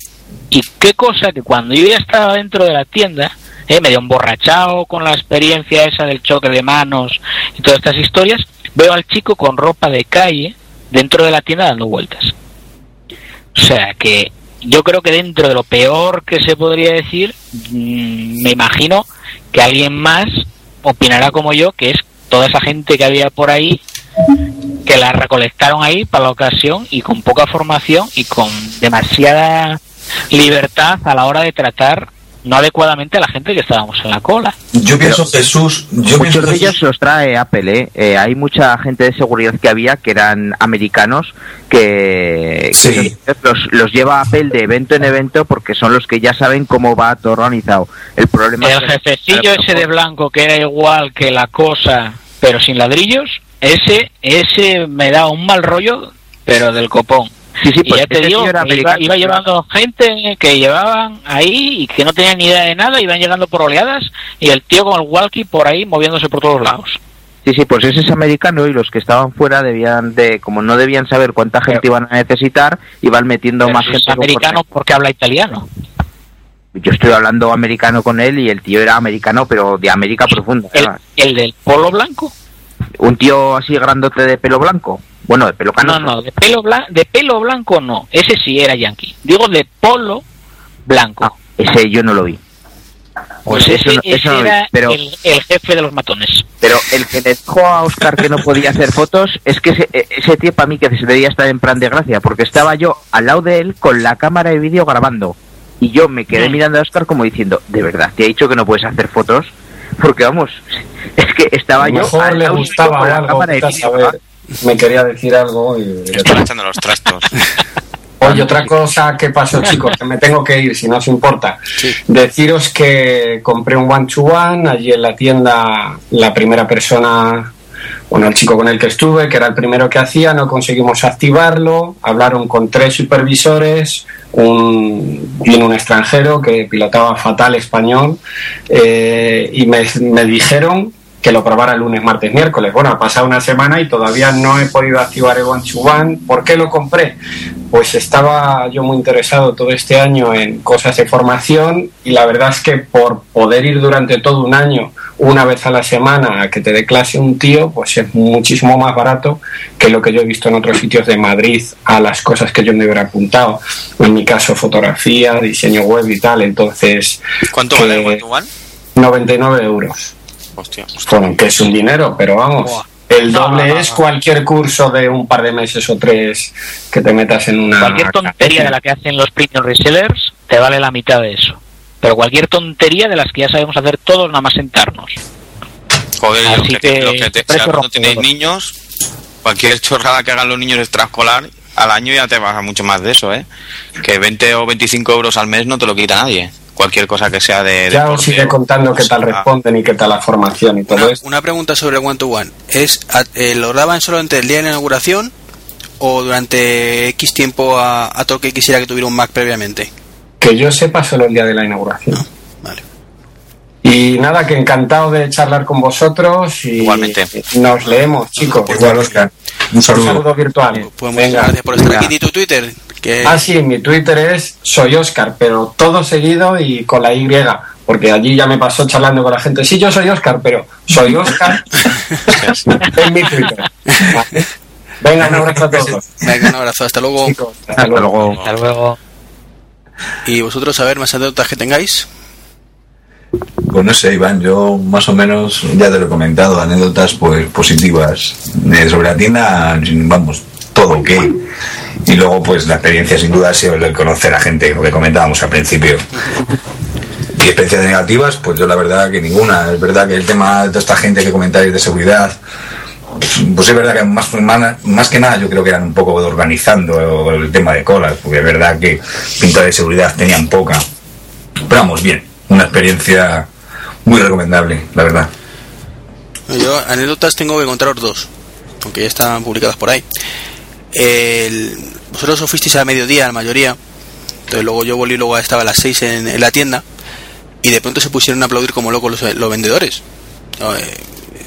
Y qué cosa que cuando yo ya estaba dentro de la tienda, eh, medio emborrachado con la experiencia esa del choque de manos y todas estas historias, veo al chico con ropa de calle dentro de la tienda dando vueltas. O sea que yo creo que dentro de lo peor que se podría decir, mm, me imagino que alguien más opinará como yo, que es toda esa gente que había por ahí, que la recolectaron ahí para la ocasión y con poca formación y con demasiada libertad a la hora de tratar no adecuadamente a la gente que estábamos en la cola. Yo pienso, Jesús, yo pienso, Muchos de Jesús, ellos los trae Apple, ¿eh? Eh, Hay mucha gente de seguridad que había que eran americanos que, Sí. los, los lleva Apple de evento en evento porque son los que ya saben cómo va todo organizado. El problema El es que- jefecillo ese de blanco que era igual que la cosa, pero sin ladrillos, ese ese me da un mal rollo, pero del copón. Sí, sí, y pues ya te digo, era que iba, llevando gente que llevaban ahí y que no tenían ni idea de nada, iban llegando por oleadas y el tío con el walkie por ahí moviéndose por todos lados. Sí, sí, pues ese es americano y los que estaban fuera debían de, como no debían saber cuánta gente Pero- iban a necesitar, iban metiendo más gente. es americano porque habla italiano. Yo estoy hablando americano con él y el tío era americano, pero de América profunda. El, el del polo blanco. Un tío así grandote de pelo blanco. Bueno, de pelo No, canoso. no, de pelo, blan- de pelo blanco no. Ese sí era yankee. Digo de polo blanco. Ah, ese yo no lo vi. Pues Eso ese, no- eso ese no lo vi, era pero- el, el jefe de los matones. Pero el que le dijo a Oscar que no podía hacer fotos es que ese, ese tío para mí que se debía estar en plan de gracia, porque estaba yo al lado de él con la cámara de vídeo grabando. Y yo me quedé mirando a Oscar como diciendo, de verdad, te he dicho que no puedes hacer fotos. Porque vamos, es que estaba A lo yo mejor al le lado suyo gustaba con la algo, cámara de vídeo. Me quería decir algo y... Están echando los trastos. Oye, otra cosa que pasó, chicos, que me tengo que ir, si no os importa. Deciros que compré un one to one allí en la tienda, la primera persona, bueno, el chico con el que estuve, que era el primero que hacía, no conseguimos activarlo. Hablaron con tres supervisores, un, vino un extranjero que pilotaba fatal español, eh, y me, me dijeron que lo probara lunes, martes, miércoles. Bueno, ha pasado una semana y todavía no he podido activar el One to One. ¿Por qué lo compré? Pues estaba yo muy interesado todo este año en cosas de formación y la verdad es que por poder ir durante todo un año, una vez a la semana, a que te dé clase un tío, pues es muchísimo más barato que lo que yo he visto en otros sitios de Madrid a las cosas que yo me hubiera apuntado. En mi caso, fotografía, diseño web y tal. Entonces, ¿Cuánto vale el One to One? 99 euros. Hostia. Bueno, que es un dinero, pero vamos. Buah. El doble no, no, es no. cualquier curso de un par de meses o tres que te metas en una. Cualquier tontería de la que hacen los premium resellers te vale la mitad de eso. Pero cualquier tontería de las que ya sabemos hacer todos nada más sentarnos. Joder, los Así que, que, los que te- cuando tenéis niños, cualquier chorrada que hagan los niños extraescolar, al año ya te baja mucho más de eso, ¿eh? Que 20 o 25 euros al mes no te lo quita nadie. Cualquier cosa que sea de. Ya deporte os iré contando qué tal Ah, responden y qué tal la formación y todo Una, esto. una pregunta sobre el One to One. ¿Es, eh, ¿Lo daban solo entre el día de la inauguración o durante X tiempo a, a todo el que quisiera que tuviera un Mac previamente? Que yo sepa solo el día de la inauguración. Vale. Y nada, que encantado de charlar con vosotros y Igualmente. nos leemos, chicos. Igual, Oscar. Un Un saludo. virtual. Pues muchas Venga. gracias por estar venga. aquí. ¿Y tu Twitter? Que Ah, sí, mi Twitter es soy Oscar, pero todo seguido y con la Y, porque allí ya me pasó charlando con la gente. Sí, yo soy Oscar, pero soy Oscar en mi Twitter. Vale. Venga, un abrazo a todos. Venga, un abrazo. Hasta luego. Chicos, Hasta luego. Hasta luego. Y vosotros, a ver, más anécdotas que tengáis. Pues no sé, Iván, yo más o menos ya te lo he comentado, anécdotas pues positivas. Eh, sobre la tienda, vamos, todo ok. Y luego, pues la experiencia sin duda ha sido el conocer a gente, lo que comentábamos al principio. Y experiencias negativas, pues yo la verdad que ninguna. Es verdad que el tema de toda esta gente que comentáis de seguridad, pues es verdad que más, más, que nada yo creo que eran un poco organizando el tema de colas, porque es verdad que pinta de seguridad tenían poca. Pero vamos, bien, una experiencia muy recomendable, la verdad. Yo anécdotas tengo que contaros dos, aunque ya están publicadas por ahí. El, vosotros os fuisteis a mediodía, la mayoría. Entonces luego yo volví, luego estaba a las 6 en, la tienda. Y de pronto se pusieron a aplaudir como locos los, vendedores. Eh,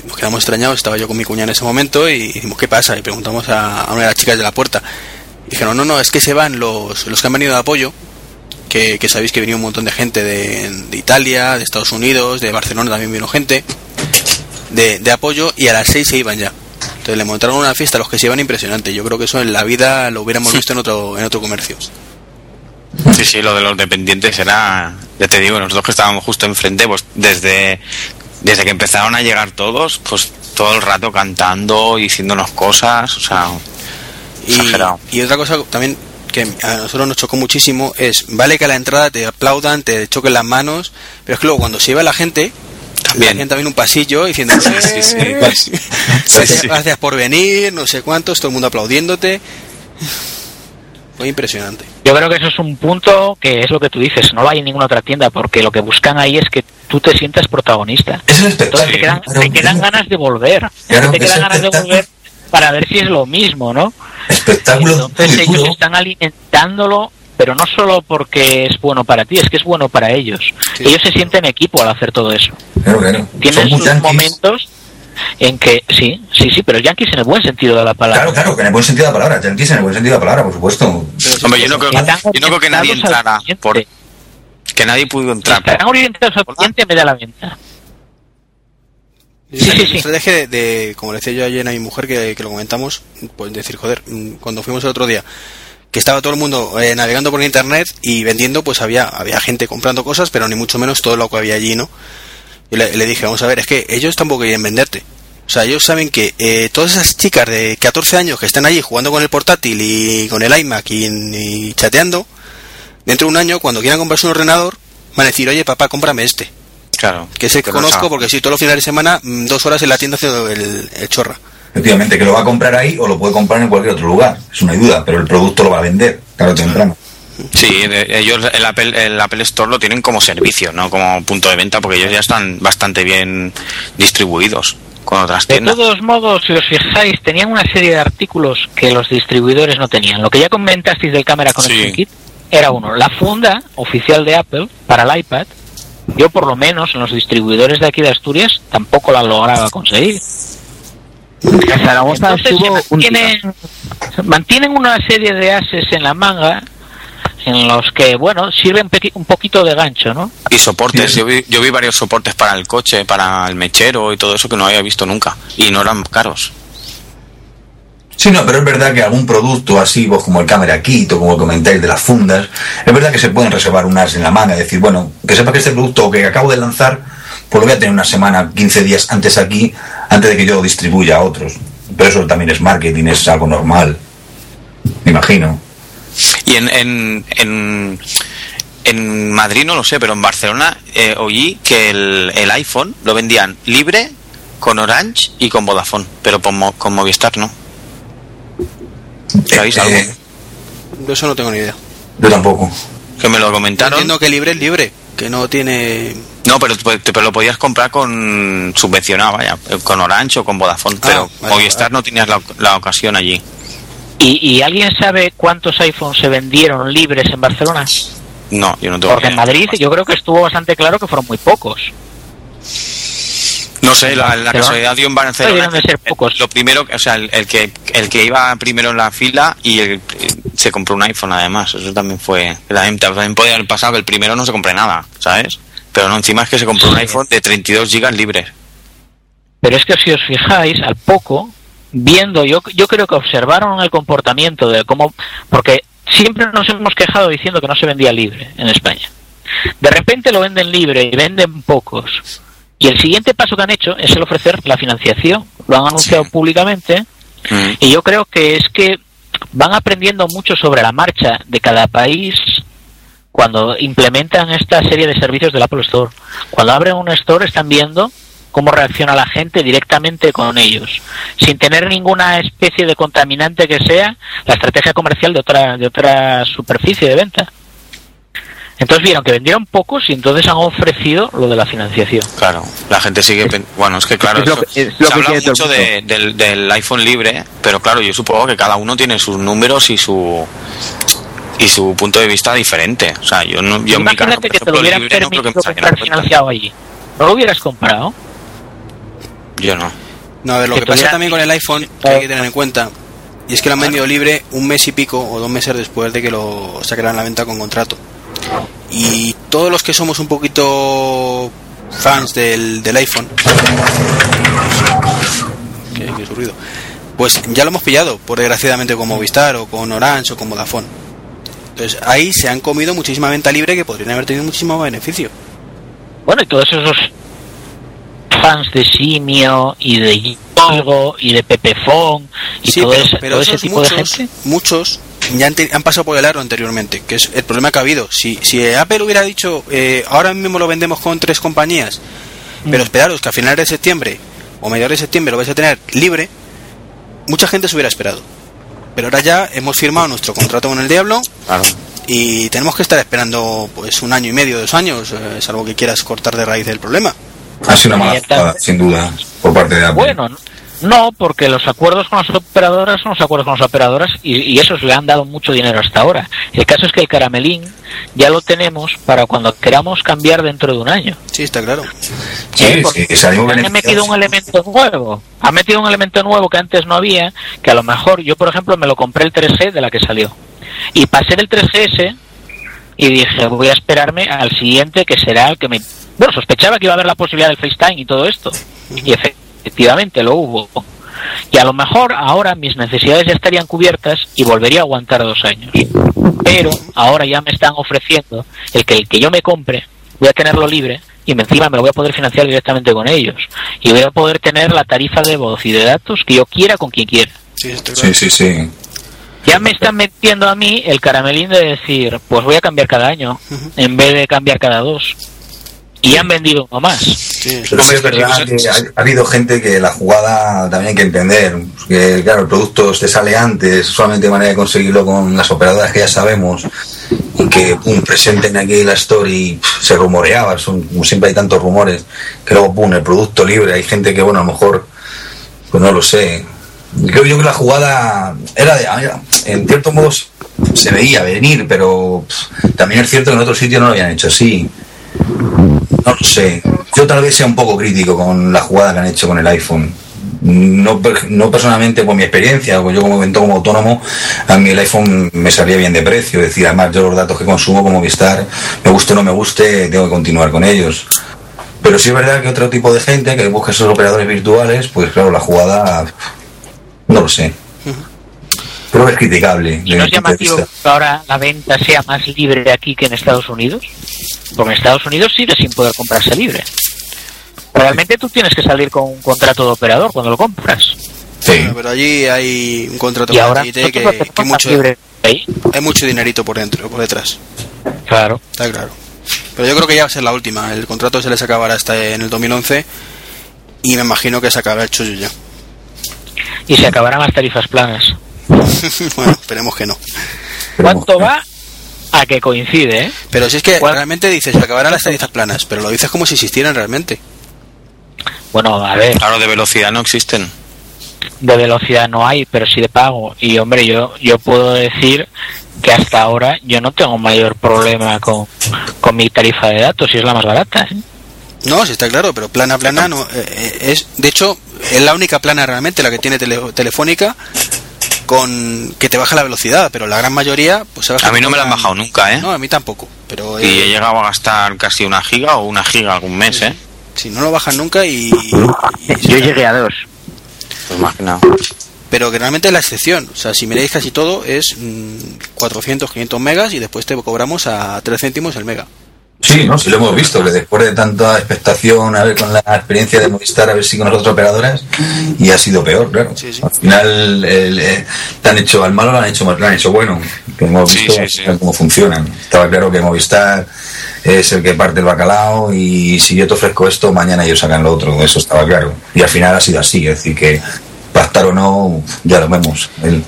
nos quedamos extrañados, estaba yo con mi cuñada en ese momento y dijimos, ¿qué pasa? Y preguntamos a, una de las chicas de la puerta. Y dijeron, no, no, es que se van los, los que han venido de apoyo, que, sabéis que venía un montón de gente de, de Italia, de Estados Unidos, de Barcelona también vino gente, de, de apoyo, y a las 6 se iban ya. Le montaron una fiesta a los que se iban impresionante. Yo creo que eso en la vida lo hubiéramos visto en otro, en otro comercio. Sí, sí, lo de los dependientes era, ya te digo, nosotros que estábamos justo enfrente, pues desde, desde que empezaron a llegar todos, pues todo el rato cantando y diciéndonos cosas, o sea, Y, exagerado. y otra cosa también que a nosotros nos chocó muchísimo es, vale que a la entrada te aplaudan, te choquen las manos, pero es que luego cuando se iba la gente, También. hacían también un pasillo diciendo, Sí, sí, sí. "Eh, Sí, gracias, gracias por venir, no sé cuántos, todo el mundo aplaudiéndote. Fue impresionante. Yo creo que eso es un punto que es lo que tú dices, no lo hay en ninguna otra tienda, porque lo que buscan ahí es que tú te sientas protagonista. Es el Entonces te quedan, claro, te quedan ganas de volver. Claro, te quedan ganas de volver para ver si es lo mismo, ¿no? espectáculo Entonces ellos están alimentándolo, pero no solo porque es bueno para ti, es que es bueno para ellos. Sí. Ellos se sienten equipo al hacer todo eso. Claro, claro. Tienen sus yanquis. momentos en que, sí, sí, sí, pero yankees en el buen sentido de la palabra. Claro, claro, que en el buen sentido de la palabra. Yankees en el buen sentido de la palabra, por supuesto. Hombre, yo no creo, yo no creo que nadie entrara, por, que nadie pudo entrar. Están orientados al cliente en vez de a la venta. Sí, sí, sí. Estrategia de, de- como le decía yo ayer a mi mujer que, que lo comentamos, pues decir, joder, mm, cuando fuimos el otro día, que estaba todo el mundo eh, navegando por internet y vendiendo, pues había, había gente comprando cosas, pero ni mucho menos todo lo que había allí, ¿no? Y le, le dije, vamos a ver, es que ellos tampoco quieren venderte. O sea, ellos saben que eh, todas esas chicas de 14 años que están allí jugando con el portátil y con el iMac y, y chateando, dentro de un año, cuando quieran comprarse un ordenador, van a decir, oye, papá, cómprame este. Claro. Que no conozco porque si todos los fines de semana, mm, dos horas en la tienda haciendo el, el chorra. Efectivamente, que lo va a comprar ahí o lo puede comprar en cualquier otro lugar. Eso no hay duda, pero el producto lo va a vender, claro, temprano. Sí, de- ellos el Apple, el Apple Store lo tienen como servicio, no como punto de venta, porque ellos ya están bastante bien distribuidos con otras De tiendas. todos modos, si os fijáis, tenían una serie de artículos que los distribuidores no tenían. Lo que ya comentasteis del cámara con Sí. Kit era uno, la funda oficial de Apple para el iPad. Yo, por lo menos, en los distribuidores de aquí de Asturias tampoco la lograba conseguir. Zaragoza Entonces, estuvo un mantienen, una serie de ases en la manga en los que, bueno, sirven un poquito de gancho, ¿no? Y soportes, Sí. yo vi, yo vi varios soportes para el coche, para el mechero y todo eso que no había visto nunca. Y no eran caros. Sí, no, pero es verdad que algún producto así, vos como el Camera Kit o como comentáis de las fundas, es verdad que se pueden reservar unas en la manga, es decir, bueno, que sepa que este producto que acabo de lanzar, pues lo voy a tener una semana, 15 días antes aquí, antes de que yo lo distribuya a otros. Pero eso también es marketing, es algo normal, me imagino. Y en, en, en, en Madrid no lo sé, pero en Barcelona eh, oí que el, el iPhone lo vendían libre con Orange y con Vodafone, pero con, Mo- con Movistar no. ¿Sabéis Eh, algo? eh, De eso no tengo ni idea. yo tampoco. Que me lo comentaron. Entiendo que libre es libre, que no tiene... No, pero, pero lo podías comprar con subvencionado, vaya, con Orange o con Vodafone, Ah, pero vale, Movistar vale. no tenías la, la ocasión allí. ¿Y, y alguien sabe cuántos iPhones se vendieron libres en Barcelona? No, yo no tengo Porque en. Madrid yo creo que estuvo bastante claro que fueron muy pocos. No sé, la, la casualidad dio en Barcelona. De ser que pocos. Lo primero, o sea, el, el que el que iba primero en la fila y el- se compró un iPhone además. Eso también fue. También, también podía haber pasado que el primero no se compré nada, ¿sabes? Pero no, encima es que se compró un iPhone de 32 gigas libres. Pero es que si os fijáis, al poco, viendo, yo, yo creo que observaron el comportamiento de cómo, porque siempre nos hemos quejado diciendo que no se vendía libre en España. De repente lo venden libre y venden pocos. Y el siguiente paso que han hecho es el ofrecer la financiación. Lo han anunciado públicamente Mm. y yo creo que es que van aprendiendo mucho sobre la marcha de cada país cuando implementan esta serie de servicios del Apple Store. Cuando abren un store están viendo cómo reacciona la gente directamente con ellos, sin tener ninguna especie de contaminante que sea la estrategia comercial de otra, de otra superficie de venta. Entonces vieron que vendieron pocos y entonces han ofrecido lo de la financiación. Claro, la gente sigue. pen- Bueno, es que claro, es lo es se que habla mucho de- del, del iPhone libre, pero claro, yo supongo que cada uno tiene sus números y su y su punto de vista diferente. O sea, yo no, yo en mi caso, Imagínate por que te lo hubieran libre no creo que permitido comprar cuenta. financiado allí. ¿No lo hubieras comprado? Yo no. No, a ver, lo Que que pasa también con el iPhone, que hay que tener en cuenta, y es que lo han vendido libre un mes y pico o dos meses después de que lo sacaran a la venta con contrato. Y todos los que somos un poquito fans del, del iPhone, ¿qué, qué es su ruido? Pues ya lo hemos pillado, por desgraciadamente con Movistar o con Orange o con Vodafone. Entonces ahí se han comido muchísima venta libre que podrían haber tenido muchísimo beneficio. Bueno, y todos esos fans de Simio y de Yogo y de Pepefon y Sí, todo, pero, ese, pero todo ese esos tipo de muchos, gente. muchos ya han, te- han pasado por el aro anteriormente, que es el problema que ha habido. Si, si Apple hubiera dicho, eh, ahora mismo lo vendemos con tres compañías, Mm. pero esperaros que a finales de septiembre o mediados de septiembre lo vais a tener libre, mucha gente se hubiera esperado. Pero ahora ya hemos firmado nuestro contrato con el Diablo Claro. y tenemos que estar esperando pues un año y medio, dos años, eh, salvo que quieras cortar de raíz el problema. Ha sido una mala jugada, sin duda, por parte de Apple. Bueno, no, porque los acuerdos con las operadoras son los acuerdos con las operadoras y, y esos le han dado mucho dinero hasta ahora. El caso es que el caramelín ya lo tenemos para cuando queramos cambiar dentro de un año. Sí, está claro. sí, ¿eh? Porque sí, han metido un elemento nuevo. Ha metido un elemento nuevo que antes no había, que a lo mejor yo, por ejemplo, me lo compré el 3G de la que salió. Y pasé del 3GS y dije, voy a esperarme al siguiente que será el que me... Bueno, sospechaba que iba a haber la posibilidad del FaceTime y todo esto. Y efectivamente lo hubo. Y a lo mejor ahora mis necesidades ya estarían cubiertas y volvería a aguantar dos años. Pero ahora ya me están ofreciendo el que el que yo me compre voy a tenerlo libre y encima me lo voy a poder financiar directamente con ellos. Y voy a poder tener la tarifa de voz y de datos que yo quiera con quien quiera. Sí, sí, sí. Ya me están metiendo a mí el caramelín de decir, pues voy a cambiar cada año, en vez de cambiar cada dos. Y han vendido uno más. Sí. Pero sí es verdad que ha, ha habido gente que la jugada también hay que entender. Que claro, el producto te sale antes, solamente manera de conseguirlo con las operadoras que ya sabemos. Y que pum, presenten aquí la story, se rumoreaba, son, como siempre hay tantos rumores, que luego pum, el producto libre. Hay gente que, bueno, a lo mejor, pues no lo sé. Creo yo que la jugada era de, en cierto modo se veía venir, pero también es cierto que en otros sitios no lo habían hecho así. No lo sé. Yo tal vez sea un poco crítico con la jugada que han hecho con el iPhone. No, no personalmente por mi experiencia, yo como evento como autónomo, a mí el iPhone me salía bien de precio. Es decir, además yo los datos que consumo como Vistar, me guste o no me guste, tengo que continuar con ellos. Pero sí es verdad que otro tipo de gente que busca esos operadores virtuales, pues claro, la jugada, no lo sé. Creo que es criticable. ¿Y desde no es llamativo que ahora la venta sea más libre aquí que en Estados Unidos? Porque en Estados Unidos sigue sin poder comprarse libre. Realmente tú tienes que salir con un contrato de operador cuando lo compras. Sí. Bueno, pero allí hay un contrato Y con ahora que, que mucho, libre ahí. hay mucho dinerito por dentro, por detrás. Claro. Está claro. Pero yo creo que ya va a ser la última. El contrato se les acabará hasta en el 2011 y me imagino que se acabará el chollo ya. Y se acabarán las tarifas planas. bueno, esperemos que no. ¿Cuánto va? A que coincide, ¿eh? Pero si es que ¿Cuál? realmente dices, se acabarán las tarifas planas, pero lo dices como si existieran realmente. Bueno, a ver, Claro, de velocidad no existen. de velocidad no hay, pero sí de pago. Y hombre, yo, yo puedo decir que hasta ahora yo no tengo mayor problema con, con mi tarifa de datos y es la más barata. ¿eh? No, sí está claro, pero plana, plana no. eh, es, de hecho, es la única plana realmente la que tiene tele- telefónica con que te baja la velocidad, pero la gran mayoría, pues se baja A mí no me la han bajado nunca, ¿eh? No, a mí tampoco. Pero Y eh, he llegado a gastar casi una giga o una giga algún mes, ¿eh? si no lo bajan nunca y, y- Yo llegué a dos. Pues más que nada. pero que realmente es la excepción. O sea, si miráis casi todo es mm, 400, 500 megas y después te cobramos a 3 céntimos el mega. Sí, no, sí lo hemos visto, que después de tanta expectación, a ver con la experiencia de Movistar, a ver si con las otras operadoras, y ha sido peor, claro. Sí, sí. Al final el, eh, te han hecho al malo, lo han hecho lo han hecho bueno, que hemos visto cómo funcionan. Estaba claro que Movistar es el que parte el bacalao y si yo te ofrezco esto, mañana ellos sacan lo otro, eso estaba claro. Y al final ha sido así, es decir, que pactar o no, ya lo vemos. El-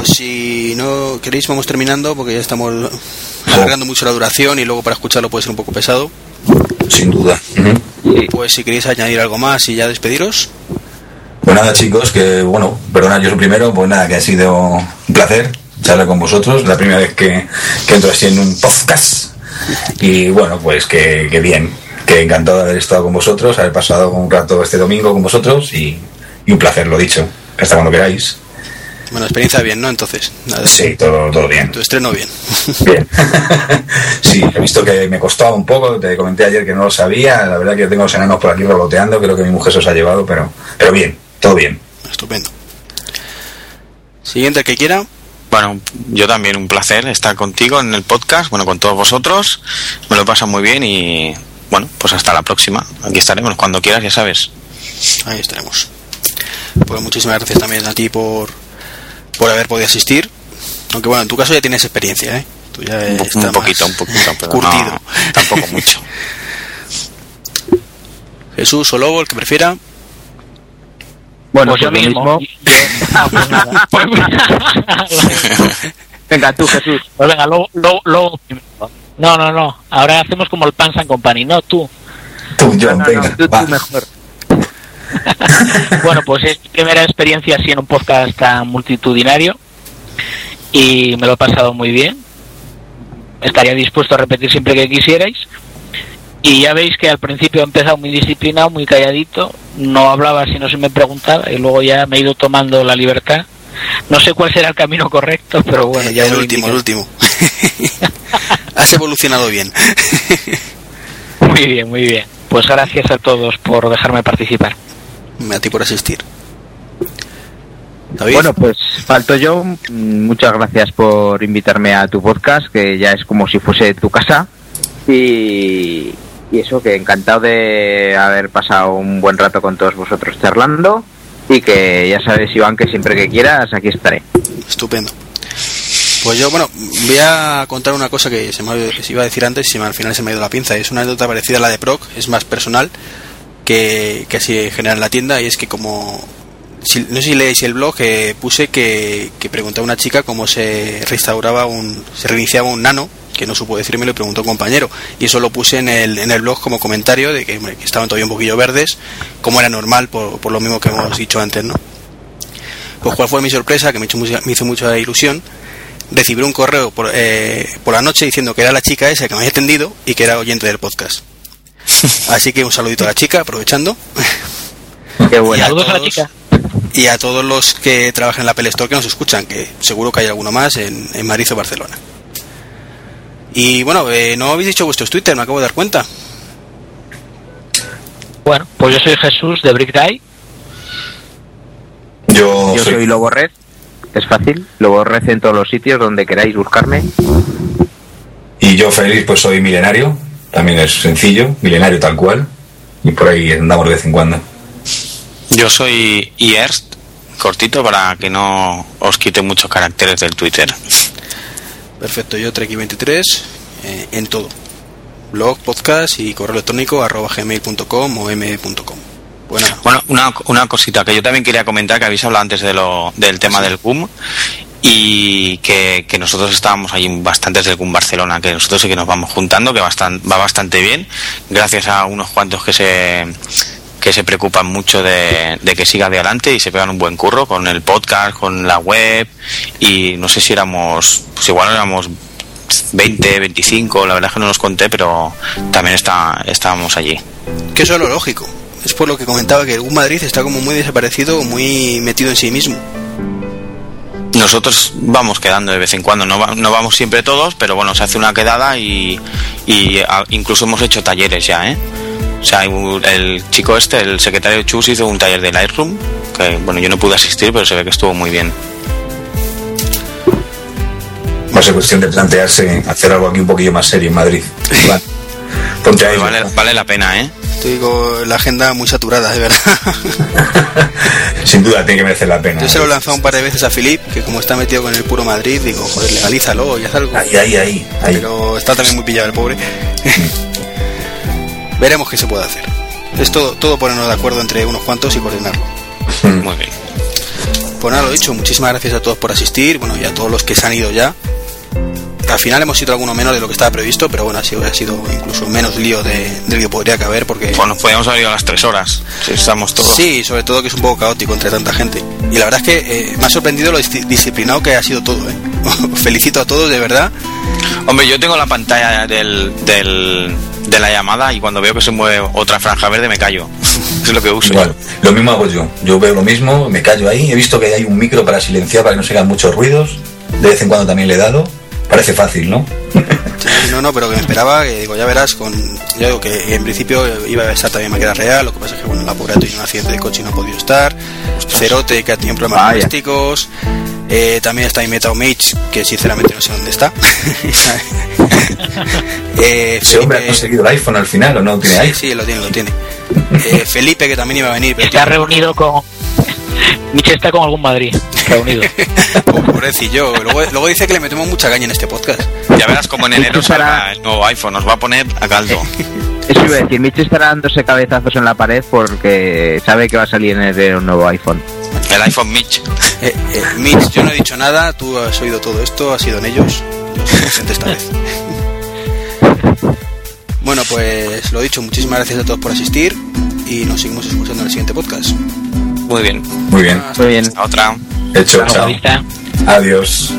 pues si no queréis vamos terminando porque ya estamos alargando mucho la duración y luego para escucharlo puede ser un poco pesado. sin duda. Pues si queréis añadir algo más y ya despediros. Pues nada, chicos, que bueno, perdonad yo soy primero, pues nada, que ha sido un placer charlar con vosotros, la primera vez que, que entro así en un podcast. Y bueno, pues que, que bien, que encantado de haber estado con vosotros, haber pasado un rato este domingo con vosotros y, y un placer, lo dicho. Hasta cuando queráis. Bueno, experiencia bien, ¿no? Entonces, nada, Sí, todo, todo bien. tu estreno bien. Bien. sí, he visto que me costaba un poco, te comenté ayer que no lo sabía, la verdad que tengo los enanos por aquí revoloteando, creo que mi mujer se los ha llevado, pero, pero bien, todo bien. Estupendo. Siguiente, que quiera. Bueno, yo también un placer estar contigo en el podcast, bueno, con todos vosotros. Me lo paso muy bien y bueno, pues hasta la próxima. Aquí estaremos cuando quieras, ya sabes. Ahí estaremos. Pues muchísimas gracias también a ti por, por haber podido asistir. Aunque bueno, en tu caso ya tienes experiencia, ¿eh? Tú ya Un, po- un poquito, un poquito, pero curtido. no, tampoco mucho. Jesús o Lobo, el que prefiera. Bueno, Pues yo pues mismo. mismo. Ah, pues nada. Pues Venga, tú, Jesús. Pues venga, primero. No, no, no. Ahora hacemos como el Pans and Company, no tú. Tú, John, No, no, venga, tú, tú mejor. Bueno, pues es mi primera experiencia así en un podcast tan multitudinario y me lo he pasado muy bien. Estaría dispuesto a repetir siempre que quisierais. Y ya veis que al principio he empezado muy disciplinado, muy calladito, no hablaba si no se me preguntaba y luego ya me he ido tomando la libertad. No sé cuál será el camino correcto, pero bueno, ya el último, el último. Has evolucionado bien. Muy bien, muy bien. Pues gracias a todos por dejarme participar. A ti por asistir. David. Bueno, pues falto yo. Mm, Muchas gracias por invitarme a tu podcast, que ya es como si fuese tu casa. Y, y eso, que encantado de haber pasado un buen rato con todos vosotros charlando. Y que ya sabes, Iván, que siempre que quieras, aquí estaré. Estupendo. Pues yo, bueno, voy a contar una cosa que se me iba a decir antes y al final se me ha ido la pinza. Es una anécdota parecida a la de Proc, es más personal que, que así en general en la tienda. Y es que como, si- no sé si leéis el blog, que puse que, que a una chica cómo se restauraba un, se reiniciaba un nano, que no supo decirme, le preguntó un compañero. Y eso lo puse en el, en el blog como comentario de que, estaban todavía un poquillo verdes, como era normal por, por lo mismo que hemos dicho antes, ¿no? Pues cuál fue mi sorpresa, que me hizo, mucha- me hizo mucha ilusión, recibir un correo por, eh, por la noche diciendo que era la chica esa que me había atendido y que era oyente del podcast. Así que un saludito a la chica, aprovechando. Qué Y bueno. a, Saludos a la todos, chica. y a todos los que trabajan en la Apple Store que nos escuchan, que seguro que hay alguno más en, en Madrid o Barcelona. Y bueno, eh, no habéis dicho vuestros Twitter, me acabo de dar cuenta. Bueno, pues yo soy Jesús de Brick Die. Yo, Yo soy, soy Lobo Red. Es fácil. Lobo Red en todos los sitios donde queráis buscarme. y yo feliz, pues soy milenario, también es sencillo, milenario tal cual, y por ahí andamos de vez en cuando. Yo soy Ierst, cortito para que no os quite muchos caracteres del Twitter. Perfecto, yo Treki23 eh, en todo. Blog, podcast y correo electrónico arroba gmail.com o m.com. Bueno, Bueno, una, una cosita que yo también quería comentar, que habéis hablado antes de lo, del tema del boom y que, que nosotros estábamos allí bastantes del boom Barcelona, que nosotros sí que nos vamos juntando, que bastan- va bastante bien, gracias a unos cuantos que se que se preocupan mucho de, de que siga adelante y se pegan un buen curro con el podcast, con la web y no sé si éramos, pues igual éramos 20, 25, la verdad es que no los conté, pero también está, estábamos allí. que eso es lo lógico. Es por lo que comentaba que el Madrid está como muy desaparecido, muy metido en sí mismo. Nosotros vamos quedando de vez en cuando, no, va- no vamos siempre todos, pero bueno, se hace una quedada y, y a- incluso hemos hecho talleres ya, ¿eh? O sea, el el chico este, el secretario Chus, hizo un taller de Lightroom, que bueno, yo no pude asistir, pero se ve que estuvo muy bien. Va a ser cuestión de plantearse hacer algo aquí un poquillo más serio en Madrid. Vale. Ponte ahí. Vale, vale la pena, ¿eh? Estoy con la agenda muy saturada, de verdad. Sin duda tiene que merecer la pena. Yo se lo he lanzado un par de veces a Filip, que como está metido con el puro Madrid, digo, joder, legalízalo y haz algo. Ahí, ahí, ahí. ahí. Pero está también muy pillado el pobre. Veremos qué se puede hacer. Es todo, todo ponernos de acuerdo entre unos cuantos y coordinarlo. Muy bien. Pues nada, lo dicho, muchísimas gracias a todos por asistir, bueno, y a todos los que se han ido ya. Al final hemos sido alguno menos de lo que estaba previsto, pero bueno, ha sido, ha sido incluso menos lío de, del que podría caber, porque... Bueno, podríamos haber ido a las tres horas, si estamos todos. Sí, sobre todo que es un poco caótico entre tanta gente. Y la verdad es que eh, me ha sorprendido lo dis- disciplinado que ha sido todo, ¿eh? Felicito a todos, de verdad. Hombre, yo tengo la pantalla del, del, de la llamada y cuando veo que se mueve otra franja verde me callo. es lo que uso. Igual, lo mismo hago yo. Yo veo lo mismo, me callo ahí. He visto que hay un micro para silenciar para que no se hagan muchos ruidos. De vez en cuando también le he dado. Parece fácil, ¿no? Sí, no, no, pero que me esperaba, que digo, ya verás, con... Yo digo que en principio iba a estar también Maqueda Real, lo que pasa es que, bueno, la pobre ha tenido un accidente de coche y no ha podido estar. Cerote, que ha tenido problemas domésticos. Eh, también está Metao Mage, que sinceramente no sé dónde está. eh, Ese hombre ha Felipe- conseguido el iPhone al final o no tiene Sí, sí, lo tiene, lo tiene. Eh, Felipe, que también iba a venir, pero Está reunido con. Nietzsche está con algún Madrid reunido. pobrecillo. Luego, luego dice que le metemos mucha caña en este podcast. Ya verás como en enero salga el nuevo iPhone, nos va a poner a caldo. Eso iba a decir, Mitch estará dándose cabezazos en la pared porque sabe que va a salir en enero un nuevo iPhone. El iPhone Mitch. Eh, eh, Mitch, yo no he dicho nada, tú has oído todo esto, ha sido en ellos. Yo soy presente esta vez. Bueno, pues lo dicho, muchísimas gracias a todos por asistir y nos seguimos escuchando en el siguiente podcast. Muy bien. Muy bien. Muy bien. Hasta otra. Hecho, Hasta la chao. vista. Adiós.